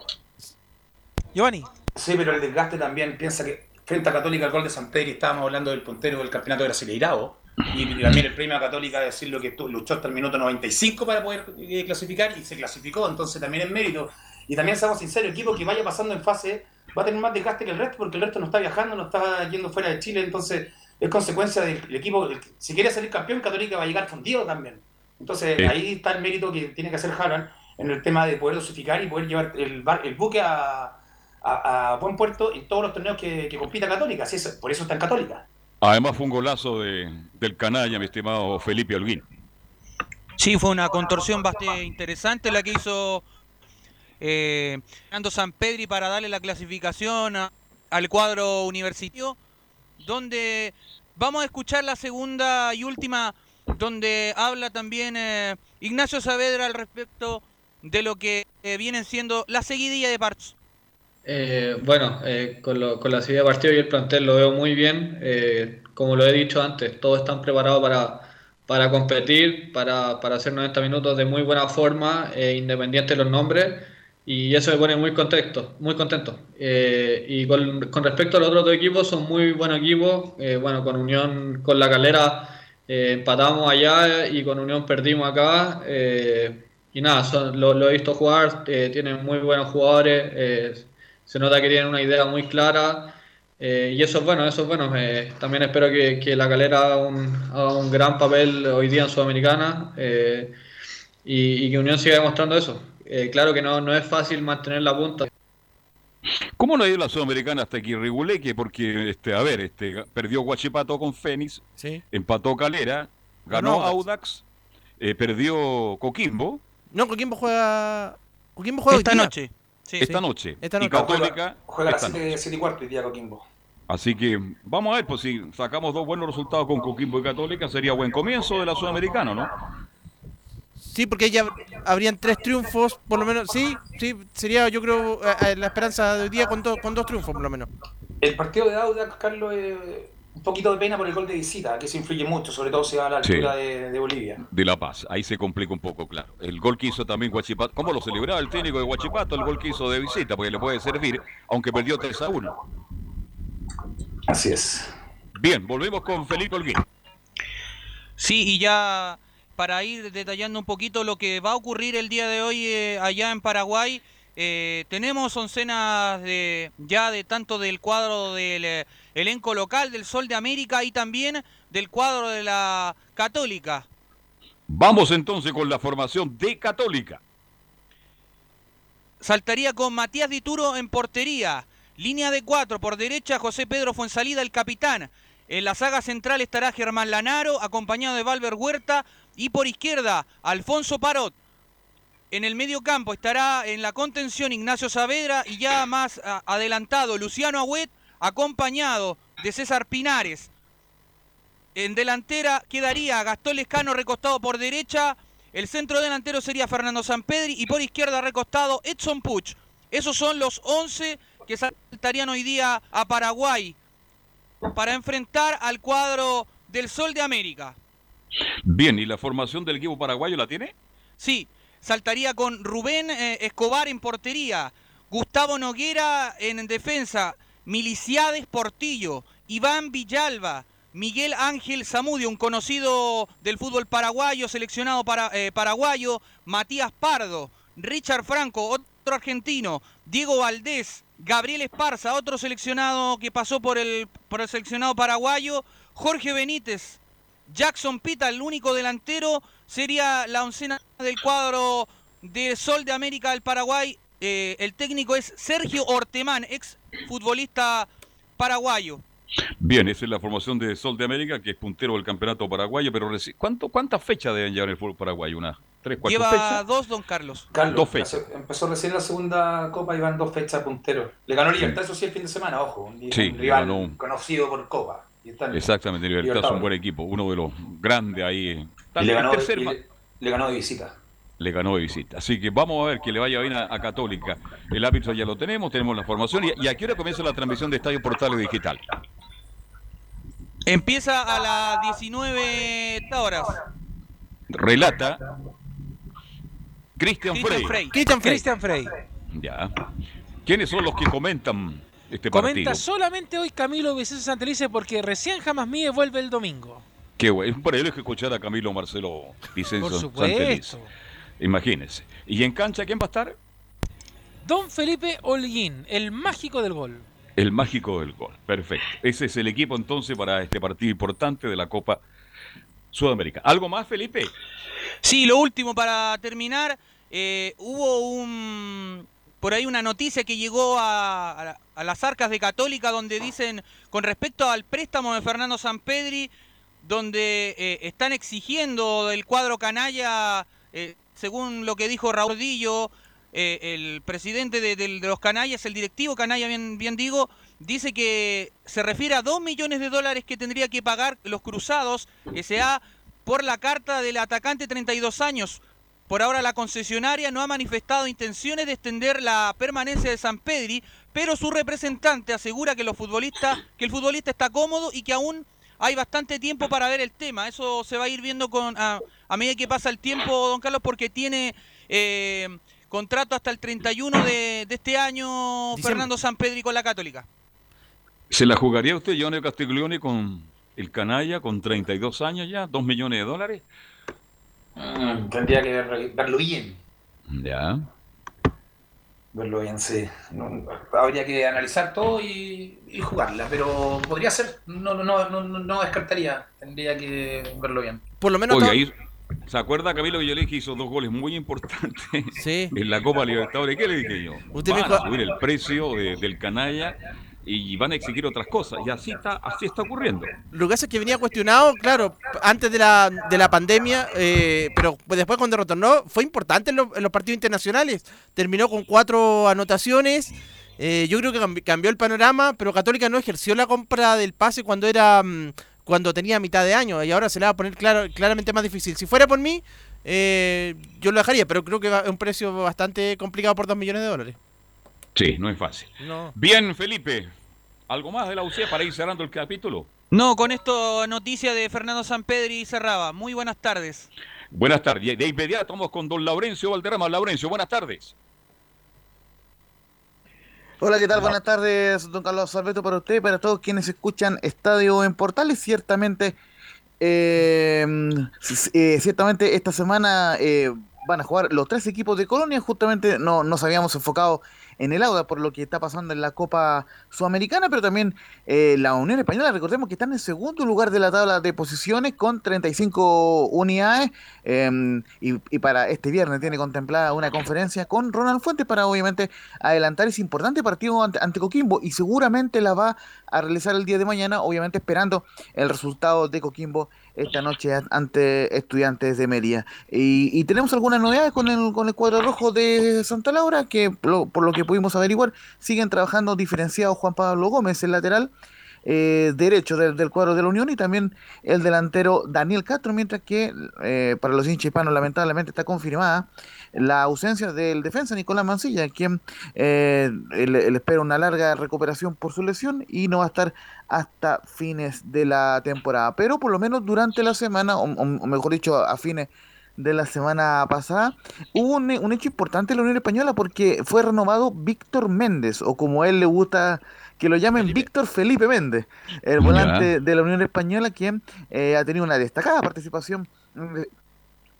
Giovanni. Sí, pero el desgaste también piensa que frente a Católica el gol de San Pedro y estábamos hablando del puntero del campeonato Brasileirao y también el premio a Católica decirlo que tu- luchó hasta el minuto 95 para poder eh, clasificar y se clasificó, entonces también es mérito. Y también seamos sinceros, el equipo que vaya pasando en fase va a tener más desgaste que el resto porque el resto no está viajando, no está yendo fuera de Chile, entonces es consecuencia del equipo, el- si quiere salir campeón, Católica va a llegar fundido también. Entonces Sí. ahí está el mérito que tiene que hacer Haaland en el tema de poder dosificar y poder llevar el, bar- el buque a, a, a buen puerto en todos los torneos que, que compita Católica. Así es, por eso está en Católica. Además fue un golazo de, del canalla, mi estimado Felipe Holguín. Sí, fue una contorsión bastante interesante la que hizo eh, Fernando San Pedri para darle la clasificación a- al cuadro universitario, donde vamos a escuchar la segunda y última, donde habla también eh, Ignacio Saavedra al respecto de lo que eh, vienen siendo la seguidilla de partidos. Eh, bueno, eh, con, lo- con la salida de y el plantel lo veo muy bien. Eh, como lo he dicho antes, todos están preparados para, para competir, para, para hacer 90 minutos de muy buena forma, eh, independiente de los nombres. Y eso me pone muy contento, muy contento. Eh, y con, respecto a los otros dos equipos, son muy buenos equipos. Eh, bueno, con Unión, con la calera empatamos allá y con Unión perdimos acá. Y nada, son- lo, lo he visto jugar, tienen muy buenos jugadores, se nota que tienen una idea muy clara. Eh, y eso es bueno, eso es bueno. Eh, también espero que, que, la calera haga un, haga un, gran papel hoy día en Sudamericana eh, y, y, que Unión siga demostrando eso. claro que no, no es fácil mantener la punta. ¿Cómo no ha ido la Sudamericana hasta aquí Riguleque? Porque, este, a ver, este, perdió Guachipato con Fénix, empató Calera, ganó Audax, perdió Coquimbo. No, Coquimbo juega. Coquimbo juega esta noche. Esta, Noche. esta noche. Y Católica. Juega, juega a las 7 y cuarto y día Coquimbo. Así que vamos a ver, pues si sacamos dos buenos resultados con Coquimbo y Católica, sería buen comienzo de la Sudamericana, ¿no? Sí, porque ya habrían tres triunfos, por lo menos. Sí, sí, sería yo creo eh, eh, la esperanza de hoy día con, con dos triunfos, por lo menos. El partido de Audax, Carlos, es un poquito de pena por el gol de visita, que se influye mucho, sobre todo si va a la altura de, de, Bolivia. De La Paz, ahí se complica un poco, claro. El gol que hizo también Guachipato, ¿cómo lo celebraba el técnico de Guachipato? El gol que hizo de visita, porque le puede servir, aunque perdió 3 a 1. Así es. Bien, volvemos con Felipe Holguín. Sí, y ya para ir detallando un poquito lo que va a ocurrir el día de hoy eh, allá en Paraguay, eh, tenemos oncenas de, ya de tanto del cuadro del eh, elenco local del Sol de América y también del cuadro de la Católica. Vamos entonces con la formación de Católica. Saltaría con Matías Dituro en portería. Línea de cuatro, por derecha José Pedro Fuensalida, el capitán. En la saga central estará Germán Lanaro, acompañado de Valver Huerta. Y por izquierda, Alfonso Parot. En el medio campo estará en la contención Ignacio Saavedra y ya más adelantado Luciano Agüet, acompañado de César Pinares. En delantera quedaría Gastón Lescano recostado por derecha. El centro delantero sería Fernando Sampedri y por izquierda recostado Edson Puch. Esos son los 11 que saltarían hoy día a Paraguay para enfrentar al cuadro del Sol de América. Bien, ¿y la formación del equipo paraguayo la tiene? Sí, saltaría con Rubén eh, Escobar en portería, Gustavo Noguera en defensa, Miliciades Portillo, Iván Villalba, Miguel Ángel Zamudio, un conocido del fútbol paraguayo, seleccionado para, eh, paraguayo, Matías Pardo, Richard Franco, otro argentino, Diego Valdés, Gabriel Esparza, otro seleccionado que pasó por el, por el seleccionado paraguayo, Jorge Benítez, Jackson Pita, el único delantero, sería la oncena del cuadro de Sol de América del Paraguay. Eh, el técnico es Sergio Ortemán, ex futbolista paraguayo. Bien, esa es la formación de Sol de América, que es puntero del campeonato paraguayo, pero ¿cuánto, ¿cuántas fechas deben llevar el fútbol paraguayo? ¿Unas tres, cuatro Lleva dos, don Carlos. Carlos dos fechas. Empezó recién la segunda Copa y van dos fechas puntero. Le ganó Libertad, eso sí, el fin de semana, ojo. Un, sí, rival conocido por Copa. Exactamente, Libertad, es un buen equipo, uno de los grandes ahí. Y le, ganó, le ganó de visita le ganó de visita. Así que vamos a ver que le vaya bien a, Católica. El árbitro ya lo tenemos, tenemos la formación. ¿Y, y a qué hora comienza la transmisión de Estadio Portales Digital? Empieza a las 19 horas. Relata Cristian Frey. Cristian Frey. Ya. ¿Quiénes son los que comentan este partido? Comenta solamente hoy Camilo Vicente Santelice porque recién jamás mía vuelve el domingo. Qué bueno. Por ello que escuchar a Camilo Marcelo Vicente Santelice. Imagínense. ¿Y en cancha quién va a estar? Don Felipe Holguín, el mágico del gol. El mágico del gol. Perfecto. Ese es el equipo entonces para este partido importante de la Copa Sudamérica. ¿Algo más, Felipe? Sí, lo último para terminar. Eh, hubo un por ahí una noticia que llegó a, las arcas de Católica donde dicen con respecto al préstamo de Fernando Sampedri, donde eh, están exigiendo del cuadro canalla, eh, según lo que dijo Raúl Dillo, eh, el presidente de, los canallas, el directivo canalla, bien, bien digo, dice que se refiere a dos millones de dólares que tendría que pagar los cruzados S.A. por la carta del atacante 32 años. Por ahora la concesionaria no ha manifestado intenciones de extender la permanencia de San Pedri, pero su representante asegura que los futbolistas, que el futbolista está cómodo y que aún hay bastante tiempo para ver el tema. Eso se va a ir viendo con a, medida que pasa el tiempo, don Carlos, porque tiene eh, Contrato hasta el 31 de, este año, Fernando San Pedro con la Católica. ¿Se la jugaría usted, Johnny Castiglione, con el canalla, con 32 años ya, 2 millones de dólares? Mm, tendría que verlo bien. Ya. Verlo bien, sí. habría que analizar todo y, jugarla, pero podría ser. No, no, no, no, descartaría. Tendría que verlo bien. Por lo menos. ¿Se acuerda Camilo que yo le dije hizo dos goles muy importantes en la Copa Libertadores? ¿Qué le dije yo? Usted Van a subir el precio del canalla y van a exigir otras cosas. Y así está, así está ocurriendo. Lo que hace es que venía cuestionado, claro, antes de la, de la pandemia, eh, pero después cuando retornó fue importante en, los partidos internacionales. Terminó con cuatro anotaciones. Eh, yo creo que cambió el panorama, pero Católica no ejerció la compra del pase cuando era mm, cuando tenía mitad de año y ahora se le va a poner claro, claramente más difícil. Si fuera por mí, eh, yo lo dejaría, pero creo que es un precio bastante complicado por dos millones de dólares. Sí, no es fácil. Bien, Felipe, ¿algo más de la UCE para ir cerrando el capítulo? No, con esto noticia de Fernando Sampedri y cerraba. Muy buenas tardes. Buenas tardes. De inmediato vamos con don Laurencio Valderrama. Laurencio, buenas tardes. Hola, ¿qué tal? Buenas tardes, don Carlos Alberto, para usted y para todos quienes escuchan Estadio en Portales. Ciertamente, eh, eh, ciertamente esta semana eh, van a jugar los tres equipos de Colonia. Justamente no nos habíamos enfocado en el Auda por lo que está pasando en la Copa Sudamericana, pero también eh, la Unión Española, recordemos que están en segundo lugar de la tabla de posiciones con 35 unidades em, y, para este viernes tiene contemplada una conferencia con Ronald Fuentes para obviamente adelantar ese importante partido ante, ante Coquimbo y seguramente la va a realizar el día de mañana, obviamente esperando el resultado de Coquimbo esta noche ante estudiantes de Mérida. Y, tenemos algunas novedades con el, con el cuadro rojo de Santa Laura, que por lo que pudimos averiguar, siguen trabajando diferenciados Juan Pablo Gómez, el lateral, eh, derecho del, cuadro de la Unión y también el delantero Daniel Castro, mientras que eh, para los hinchas hispanos lamentablemente está confirmada la ausencia del defensa Nicolás Mancilla, quien eh, le, espera una larga recuperación por su lesión y no va a estar hasta fines de la temporada. Pero por lo menos durante la semana, o, mejor dicho, a fines de la semana pasada, hubo un, un, hecho importante en la Unión Española porque fue renovado Víctor Méndez, o como a él le gusta que lo llamen Víctor Felipe Méndez, el volante de la Unión Española, quien eh, ha tenido una destacada participación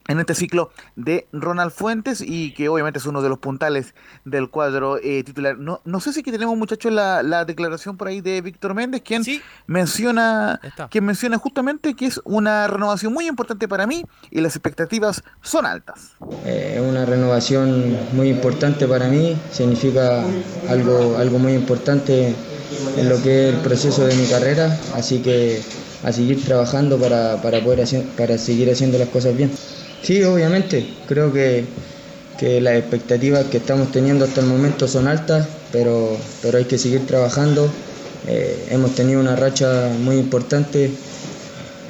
en este ciclo de Ronald Fuentes y que obviamente es uno de los puntales del cuadro eh, titular. No, no sé si que tenemos muchachos la, la declaración por ahí de Víctor Méndez, quien menciona quien menciona justamente que es una renovación muy importante para mí y las expectativas son altas. Es eh, una renovación muy importante para mí, significa algo, algo muy importante en lo que es el proceso de mi carrera, así que a seguir trabajando para, para poder hacer, para seguir haciendo las cosas bien. Sí, obviamente, creo que, las expectativas que estamos teniendo hasta el momento son altas, pero, pero hay que seguir trabajando. Eh, hemos tenido una racha muy importante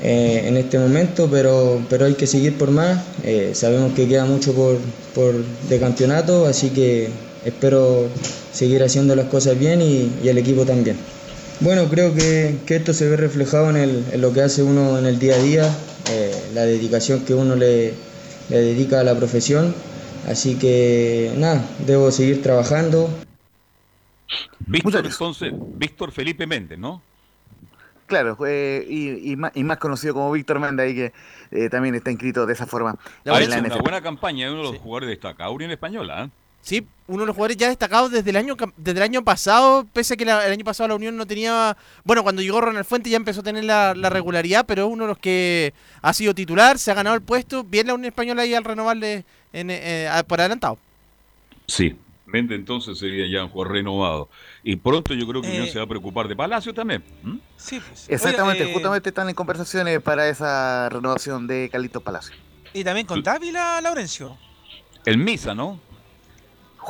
eh, en este momento, pero, pero hay que seguir por más. Eh, sabemos que queda mucho por, por de campeonato, así que espero seguir haciendo las cosas bien y, el equipo también. Bueno, creo que, esto se ve reflejado en, el, en, lo que hace uno en el día a día, eh, la dedicación que uno le, dedica a la profesión. Así que nada, debo seguir trabajando. Víctor, entonces, Víctor Felipe Méndez, ¿no? Claro, y, más, conocido como Víctor Méndez, ahí que eh, también está inscrito de esa forma. Ha hecho una buena campaña, uno de los jugadores destacados, Unión Española. ¿eh? Sí, uno de los jugadores ya destacados desde el año desde el año pasado, pese a que el año pasado la Unión no tenía... Bueno, cuando llegó Ronald Fuente ya empezó a tener la, regularidad, pero es uno de los que ha sido titular, se ha ganado el puesto, bien la Unión Española ahí al renovarle en, eh, por adelantado. Sí, entonces sería ya un jugador renovado. Y pronto yo creo que Unión eh, se va a preocupar de Palacio también. Sí, pues. Exactamente, eh, justamente están en conversaciones para esa renovación de Calito Palacio. Y también con Dávila, Laurencio. El Misa, ¿no?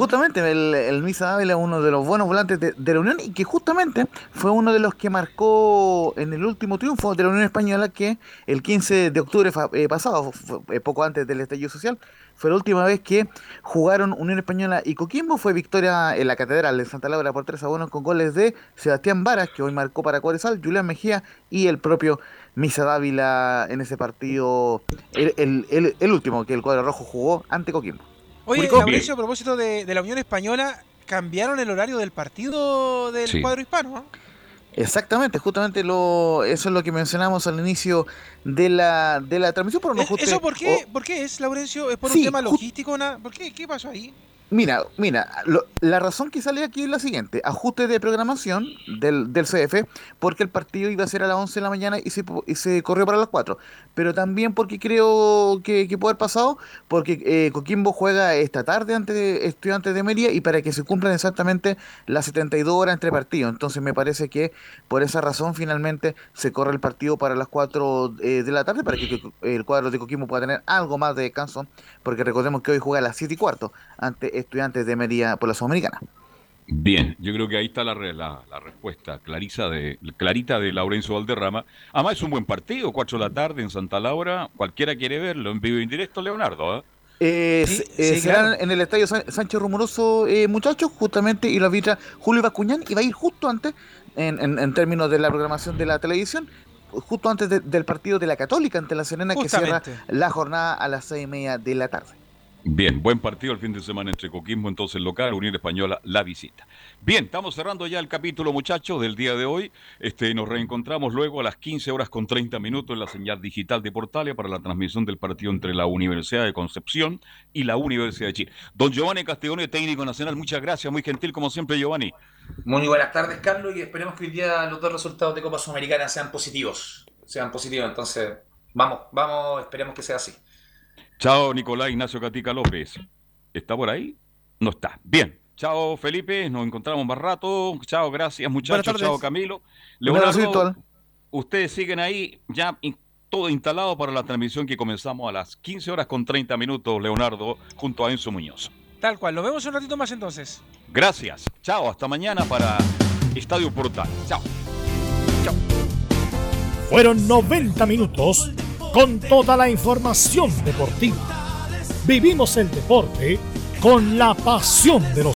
Justamente el, el Misa Ávila, uno de los buenos volantes de, la Unión y que justamente fue uno de los que marcó en el último triunfo de la Unión Española que el 15 de octubre eh, pasado, eh, poco antes del estallido social, fue la última vez que jugaron Unión Española y Coquimbo. Fue victoria en la Catedral de Santa Laura por 3 a 1 con goles de Sebastián Varas, que hoy marcó para Cuaresal, Julián Mejía y el propio Misa Dávila en ese partido, el último que el cuadro rojo jugó ante Coquimbo. Oye, Mauricio, a propósito de, la Unión Española, cambiaron el horario del partido del cuadro hispano. Exactamente, justamente lo, eso es lo que mencionamos al inicio de la, de la transmisión. Pero no ¿Eso por qué, por qué es, Laurencio? ¿Es por un tema logístico? ¿Por qué? ¿Qué pasó ahí? Mira, mira, la razón que sale aquí es la siguiente, ajuste de programación del, del CF, porque el partido iba a ser a las 11 de la mañana y se, y se corrió para las 4, pero también porque creo que, puede haber pasado, porque eh, Coquimbo juega esta tarde ante Estudiantes de Mérida y para que se cumplan exactamente las 72 horas entre partidos, entonces me parece que por esa razón finalmente se corre el partido para las 4 eh, de la tarde, para que, el cuadro de Coquimbo pueda tener algo más de descanso, porque recordemos que hoy juega a las 7 y cuarto ante estudiantes de Mérida por la Sudamericana. Bien, yo creo que ahí está la, la, respuesta clarisa de, clarita de Laurencio Valderrama. Además es un buen partido, 4 de la tarde en Santa Laura. Cualquiera quiere verlo en vivo y en directo, Leonardo. ¿eh? Eh, eh serán en el estadio Sánchez Rumoroso, eh, muchachos, justamente, y lo arbitra Julio Bacuñán, y va a ir justo antes, en, términos de la programación de la televisión, justo antes del partido de la Católica ante la Serena, que cierra la jornada a las seis y media de la tarde. Bien, buen partido el fin de semana entre Coquimbo, entonces local, Unión Española, la visita. Bien, estamos cerrando ya el capítulo, muchachos, del día de hoy. Este, nos reencontramos luego a las 15 horas con 30 minutos en la señal digital de Portalia para la transmisión del partido entre la Universidad de Concepción y la Universidad de Chile. Don Giovanni Castellone, técnico nacional, muchas gracias, muy gentil como siempre, Giovanni. Muy buenas tardes, Carlos, y esperemos que hoy día los dos resultados de Copa Sudamericana sean positivos. Sean positivos, entonces, vamos, vamos, esperemos que sea así. Chao, Nicolás Ignacio Catica López. ¿Está por ahí? No está. Bien. Chao, Felipe. Nos encontramos más rato. Chao, gracias, muchachos. Chao, Camilo. Leonardo, ustedes siguen ahí ya todo instalado para la transmisión que comenzamos a las 15 horas con 30 minutos, Leonardo, junto a Enzo Muñoz. Tal cual. Nos vemos un ratito más entonces. Gracias. Chao. Hasta mañana para Estadio Portal. Chao. Chao. Fueron 90 minutos con toda la información deportiva. Vivimos el deporte con la pasión de los